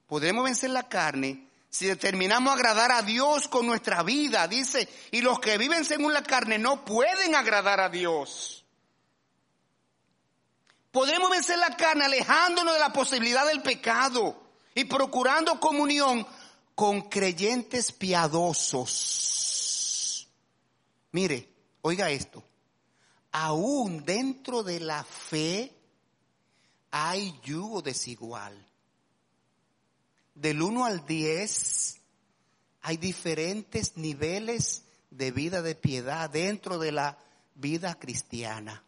Podremos vencer la carne si determinamos agradar a Dios con nuestra vida, dice, y los que viven según la carne no pueden agradar a Dios. Podremos vencer la carne alejándonos de la posibilidad del pecado y procurando comunión con creyentes piadosos. Mire, oiga esto. Aún dentro de la fe hay yugo desigual. Del 1 al 10 hay diferentes niveles de vida de piedad dentro de la vida cristiana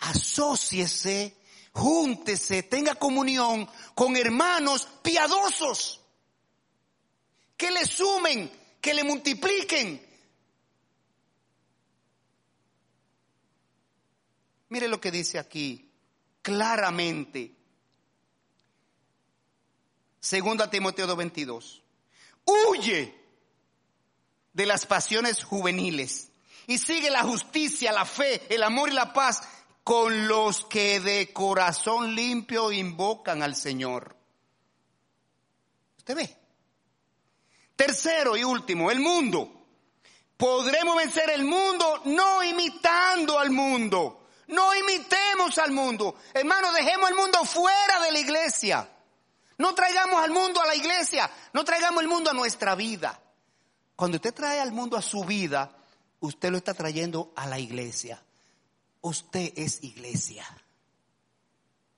asóciese, júntese, tenga comunión con hermanos piadosos, que le sumen, que le multipliquen. Mire lo que dice aquí claramente. Segunda Timoteo 2:22. Huye de las pasiones juveniles y sigue la justicia, la fe, el amor y la paz con los que de corazón limpio invocan al Señor. ¿Usted ve? Tercero y último, el mundo. Podremos vencer el mundo no imitando al mundo. No imitemos al mundo. Hermano, dejemos el mundo fuera de la iglesia. No traigamos al mundo a la iglesia. No traigamos el mundo a nuestra vida. Cuando usted trae al mundo a su vida, usted lo está trayendo a la iglesia. Usted es iglesia.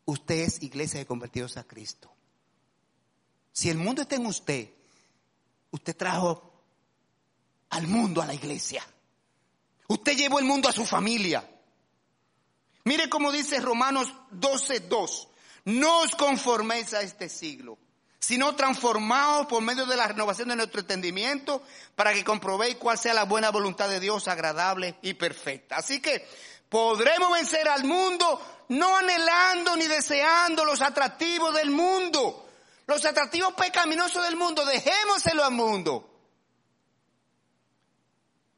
Usted es iglesia de convertidos a Cristo. Si el mundo está en usted, usted trajo al mundo a la iglesia. Usted llevó el mundo a su familia. Mire cómo dice Romanos 12:2. No os conforméis a este siglo, sino transformaos por medio de la renovación de nuestro entendimiento para que comprobéis cuál sea la buena voluntad de Dios, agradable y perfecta. Así que podremos vencer al mundo no anhelando ni deseando los atractivos del mundo, los atractivos pecaminosos del mundo, dejémoselo al mundo.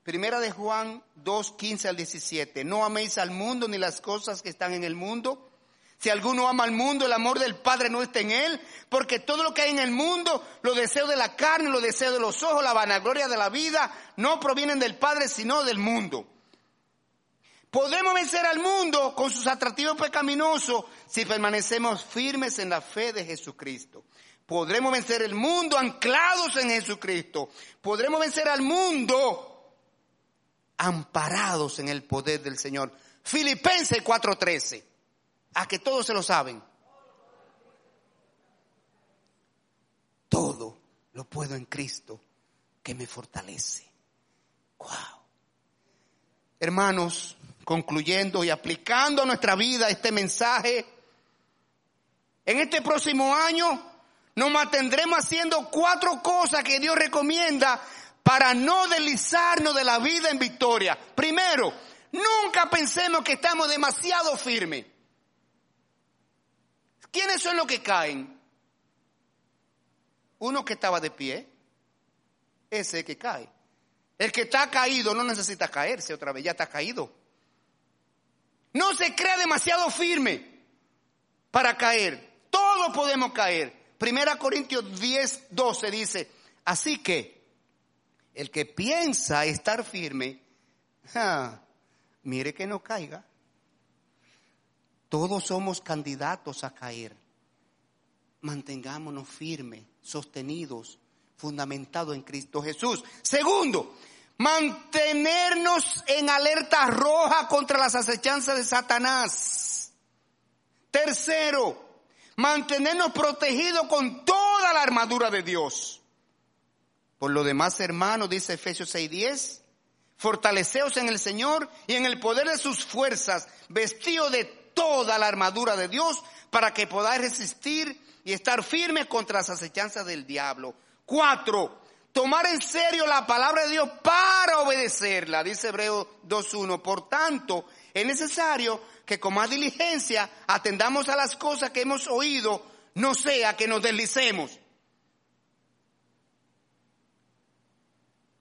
Primera de Juan 2, 15 al 17. No améis al mundo ni las cosas que están en el mundo. Si alguno ama al mundo, el amor del Padre no está en él, porque todo lo que hay en el mundo, los deseos de la carne, los deseos de los ojos, la vanagloria de la vida, no provienen del Padre, sino del mundo. Podemos vencer al mundo con sus atractivos pecaminosos si permanecemos firmes en la fe de Jesucristo. Podremos vencer el mundo anclados en Jesucristo. Podremos vencer al mundo amparados en el poder del Señor. Filipenses 4:13. A que todos se lo saben. Todo lo puedo en Cristo que me fortalece. Wow. Hermanos, concluyendo y aplicando a nuestra vida este mensaje, en este próximo año nos mantendremos haciendo cuatro cosas que Dios recomienda para no deslizarnos de la vida en victoria. Primero, nunca pensemos que estamos demasiado firmes. ¿Quiénes son los que caen? Uno que estaba de pie, ese que cae. El que está caído no necesita caerse otra vez, ya está caído. No se crea demasiado firme para caer. Todos podemos caer. Primera Corintios 10, 12 dice, así que el que piensa estar firme, mire que no caiga. Todos somos candidatos a caer. Mantengámonos firmes, sostenidos, fundamentados en Cristo Jesús. Segundo, mantenernos en alerta roja contra las acechanzas de Satanás. Tercero, mantenernos protegidos con toda la armadura de Dios. Por lo demás, hermanos, dice Efesios 6:10, fortaleceos en el Señor y en el poder de sus fuerzas, vestido de toda la armadura de Dios para que podáis resistir y estar firmes contra las acechanzas del diablo. Cuatro, tomar en serio la palabra de Dios para obedecerla, dice Hebreo 2.1. Por tanto, es necesario que con más diligencia atendamos a las cosas que hemos oído, no sea que nos deslicemos.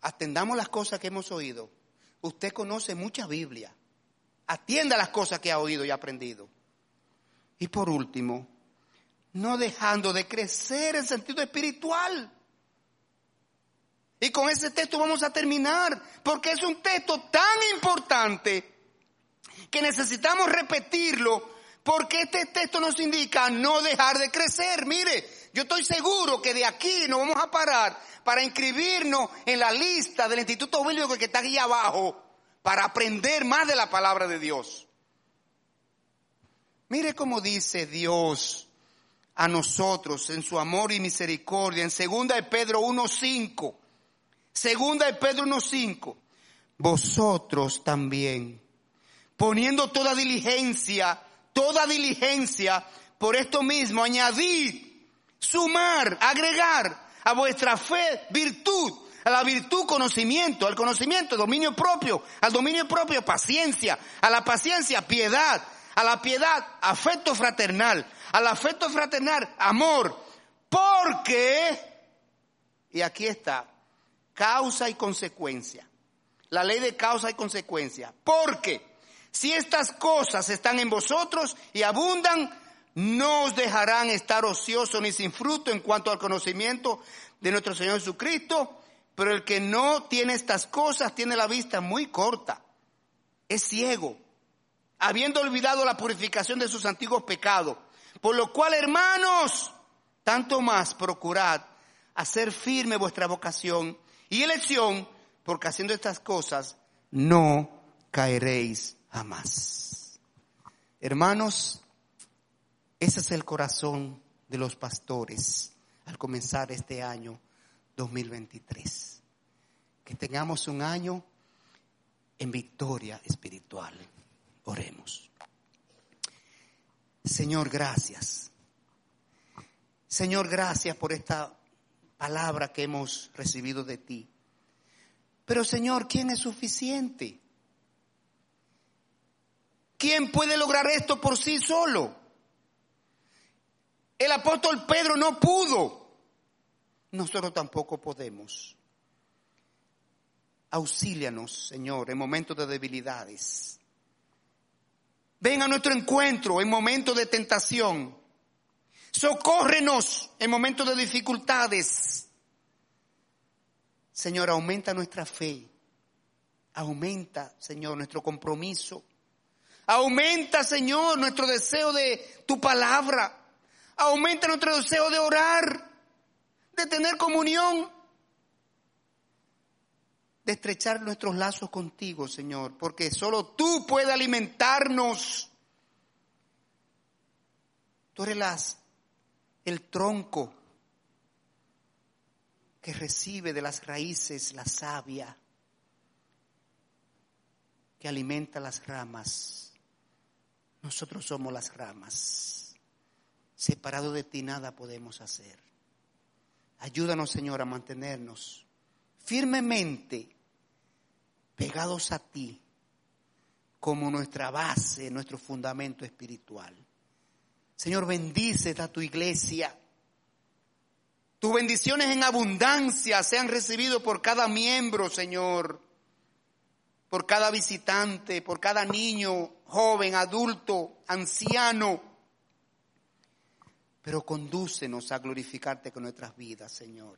atendamos las cosas que hemos oído. Usted conoce mucha Biblia. Atienda las cosas que ha oído y aprendido. Y por último, no dejando de crecer en sentido espiritual. Y con ese texto vamos a terminar, porque es un texto tan importante que necesitamos repetirlo, porque este texto nos indica no dejar de crecer. Mire, yo estoy seguro que de aquí nos vamos a parar para inscribirnos en la lista del Instituto Bíblico que está aquí abajo para aprender más de la palabra de Dios. Mire cómo dice Dios a nosotros en su amor y misericordia en segunda de Pedro 1:5. Segunda de Pedro 1:5. Vosotros también poniendo toda diligencia, toda diligencia por esto mismo añadid, sumar, agregar a vuestra fe virtud, a la virtud conocimiento, al conocimiento dominio propio, al dominio propio paciencia, a la paciencia piedad, a la piedad afecto fraternal, al afecto fraternal amor, porque, y aquí está, causa y consecuencia, la ley de causa y consecuencia, porque si estas cosas están en vosotros y abundan, no os dejarán estar ociosos ni sin fruto en cuanto al conocimiento de nuestro Señor Jesucristo, pero el que no tiene estas cosas tiene la vista muy corta, es ciego, habiendo olvidado la purificación de sus antiguos pecados. Por lo cual, hermanos, tanto más procurad hacer firme vuestra vocación y elección, porque haciendo estas cosas no caeréis jamás. Hermanos, ese es el corazón de los pastores al comenzar este año 2023. que tengamos un año en victoria espiritual. Oremos. Señor, gracias. Señor, gracias por esta palabra que hemos recibido de ti. Pero Señor, ¿quién es suficiente? ¿Quién puede lograr esto por sí solo? El apóstol Pedro no pudo. Nosotros tampoco podemos. Auxílianos, Señor, en momentos de debilidades. Ven a nuestro encuentro en momentos de tentación. Socórrenos en momentos de dificultades. Señor, aumenta nuestra fe. Aumenta, Señor, nuestro compromiso. Aumenta, Señor, nuestro deseo de tu palabra. Aumenta nuestro deseo de orar, de tener comunión de estrechar nuestros lazos contigo, Señor, porque solo tú puedes alimentarnos. Tú eres el tronco que recibe de las raíces la savia, que alimenta las ramas. Nosotros somos las ramas. Separado de ti nada podemos hacer. Ayúdanos, Señor, a mantenernos firmemente pegados a ti como nuestra base, nuestro fundamento espiritual. Señor, bendice a tu iglesia. Tus bendiciones en abundancia sean recibido por cada miembro, Señor, por cada visitante, por cada niño, joven, adulto, anciano. Pero condúcenos a glorificarte con nuestras vidas, Señor.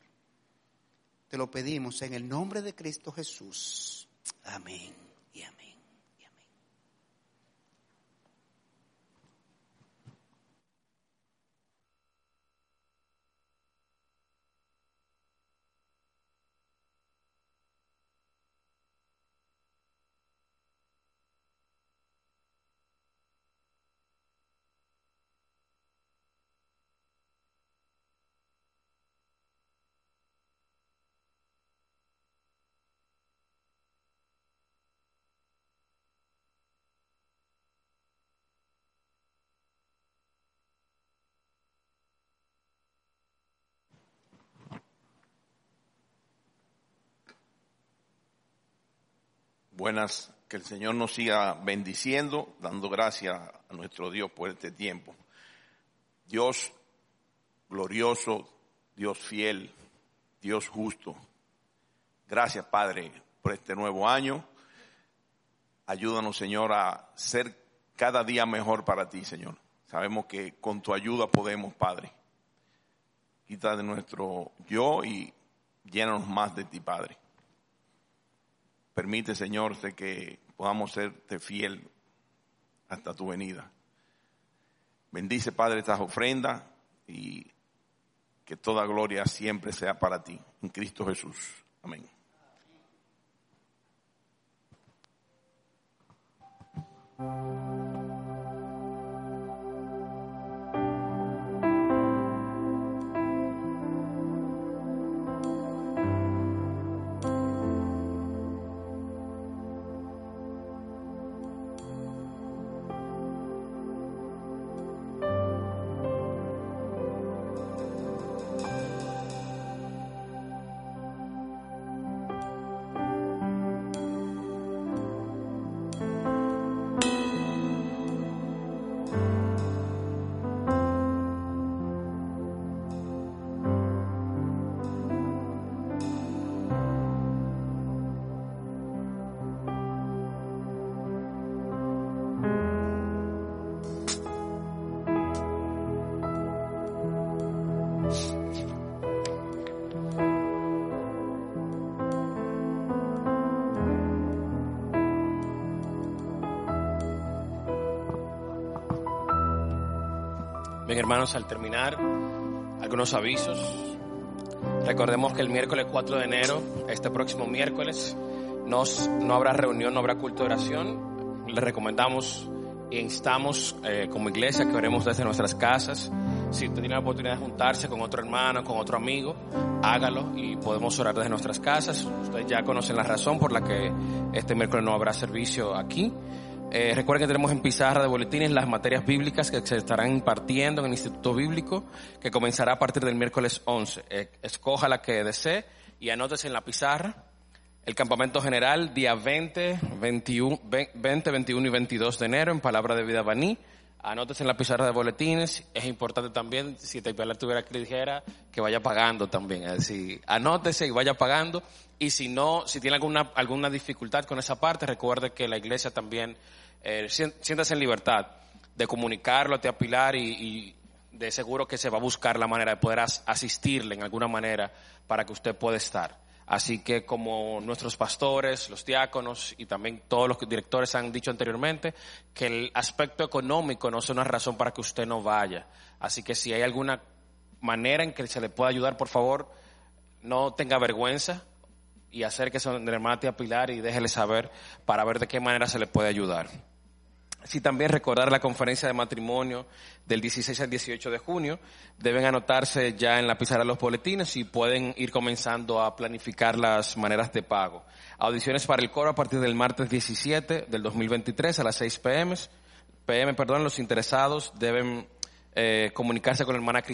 Te lo pedimos en el nombre de Cristo Jesús. Amén. Buenas, que el Señor nos siga bendiciendo, dando gracias a nuestro Dios por este tiempo. Dios glorioso, Dios fiel, Dios justo. Gracias, Padre, por este nuevo año. Ayúdanos, Señor, a ser cada día mejor para ti, Señor. Sabemos que con tu ayuda podemos, Padre. Quita de nuestro yo y llénanos más de ti, Padre. Permite, Señor, que podamos serte fiel hasta tu venida. Bendice, Padre, estas ofrendas y que toda gloria siempre sea para ti. En Cristo Jesús. Amén. Hermanos, al terminar, algunos avisos. Recordemos que el miércoles 4 de enero, este próximo miércoles, nos, no habrá reunión, no habrá culto de oración. Les recomendamos e instamos eh, como iglesia que oremos desde nuestras casas Si usted tiene la oportunidad de juntarse con otro hermano, con otro amigo, hágalo y podemos orar desde nuestras casas. Ustedes ya conocen la razón por la que este miércoles no habrá servicio aquí. Eh, recuerden que tenemos en pizarra de boletines las materias bíblicas que se estarán impartiendo en el Instituto Bíblico, que comenzará a partir del miércoles 11. Eh, escoja la que desee y anótese en la pizarra. El campamento general, día 20, 21, 20, 21 y 22 de enero en Palabra de Vida Baní. Anótese en la pizarra de boletines. Es importante también, si te tuviera que dijera, que vaya pagando también. Es decir, anótese y vaya pagando. Y si no, si tiene alguna, alguna dificultad con esa parte, recuerde que la iglesia también eh, siéntase en libertad de comunicarlo a Pilar y, y, de seguro que se va a buscar la manera de poder asistirle en alguna manera para que usted pueda estar. Así que como nuestros pastores, los diáconos y también todos los directores han dicho anteriormente, que el aspecto económico no es una razón para que usted no vaya. Así que si hay alguna manera en que se le pueda ayudar, por favor, no tenga vergüenza y acérquese a la hermana Tía Pilar y déjele saber para ver de qué manera se le puede ayudar. Sí, también recordar la conferencia de matrimonio del 16 al 18 de junio. Deben anotarse ya en la pizarra los boletines y pueden ir comenzando a planificar las maneras de pago. Audiciones para el coro a partir del martes 17 del 2023 a las 6 pm. PM, perdón, los interesados deben eh, comunicarse con la hermana Cristina.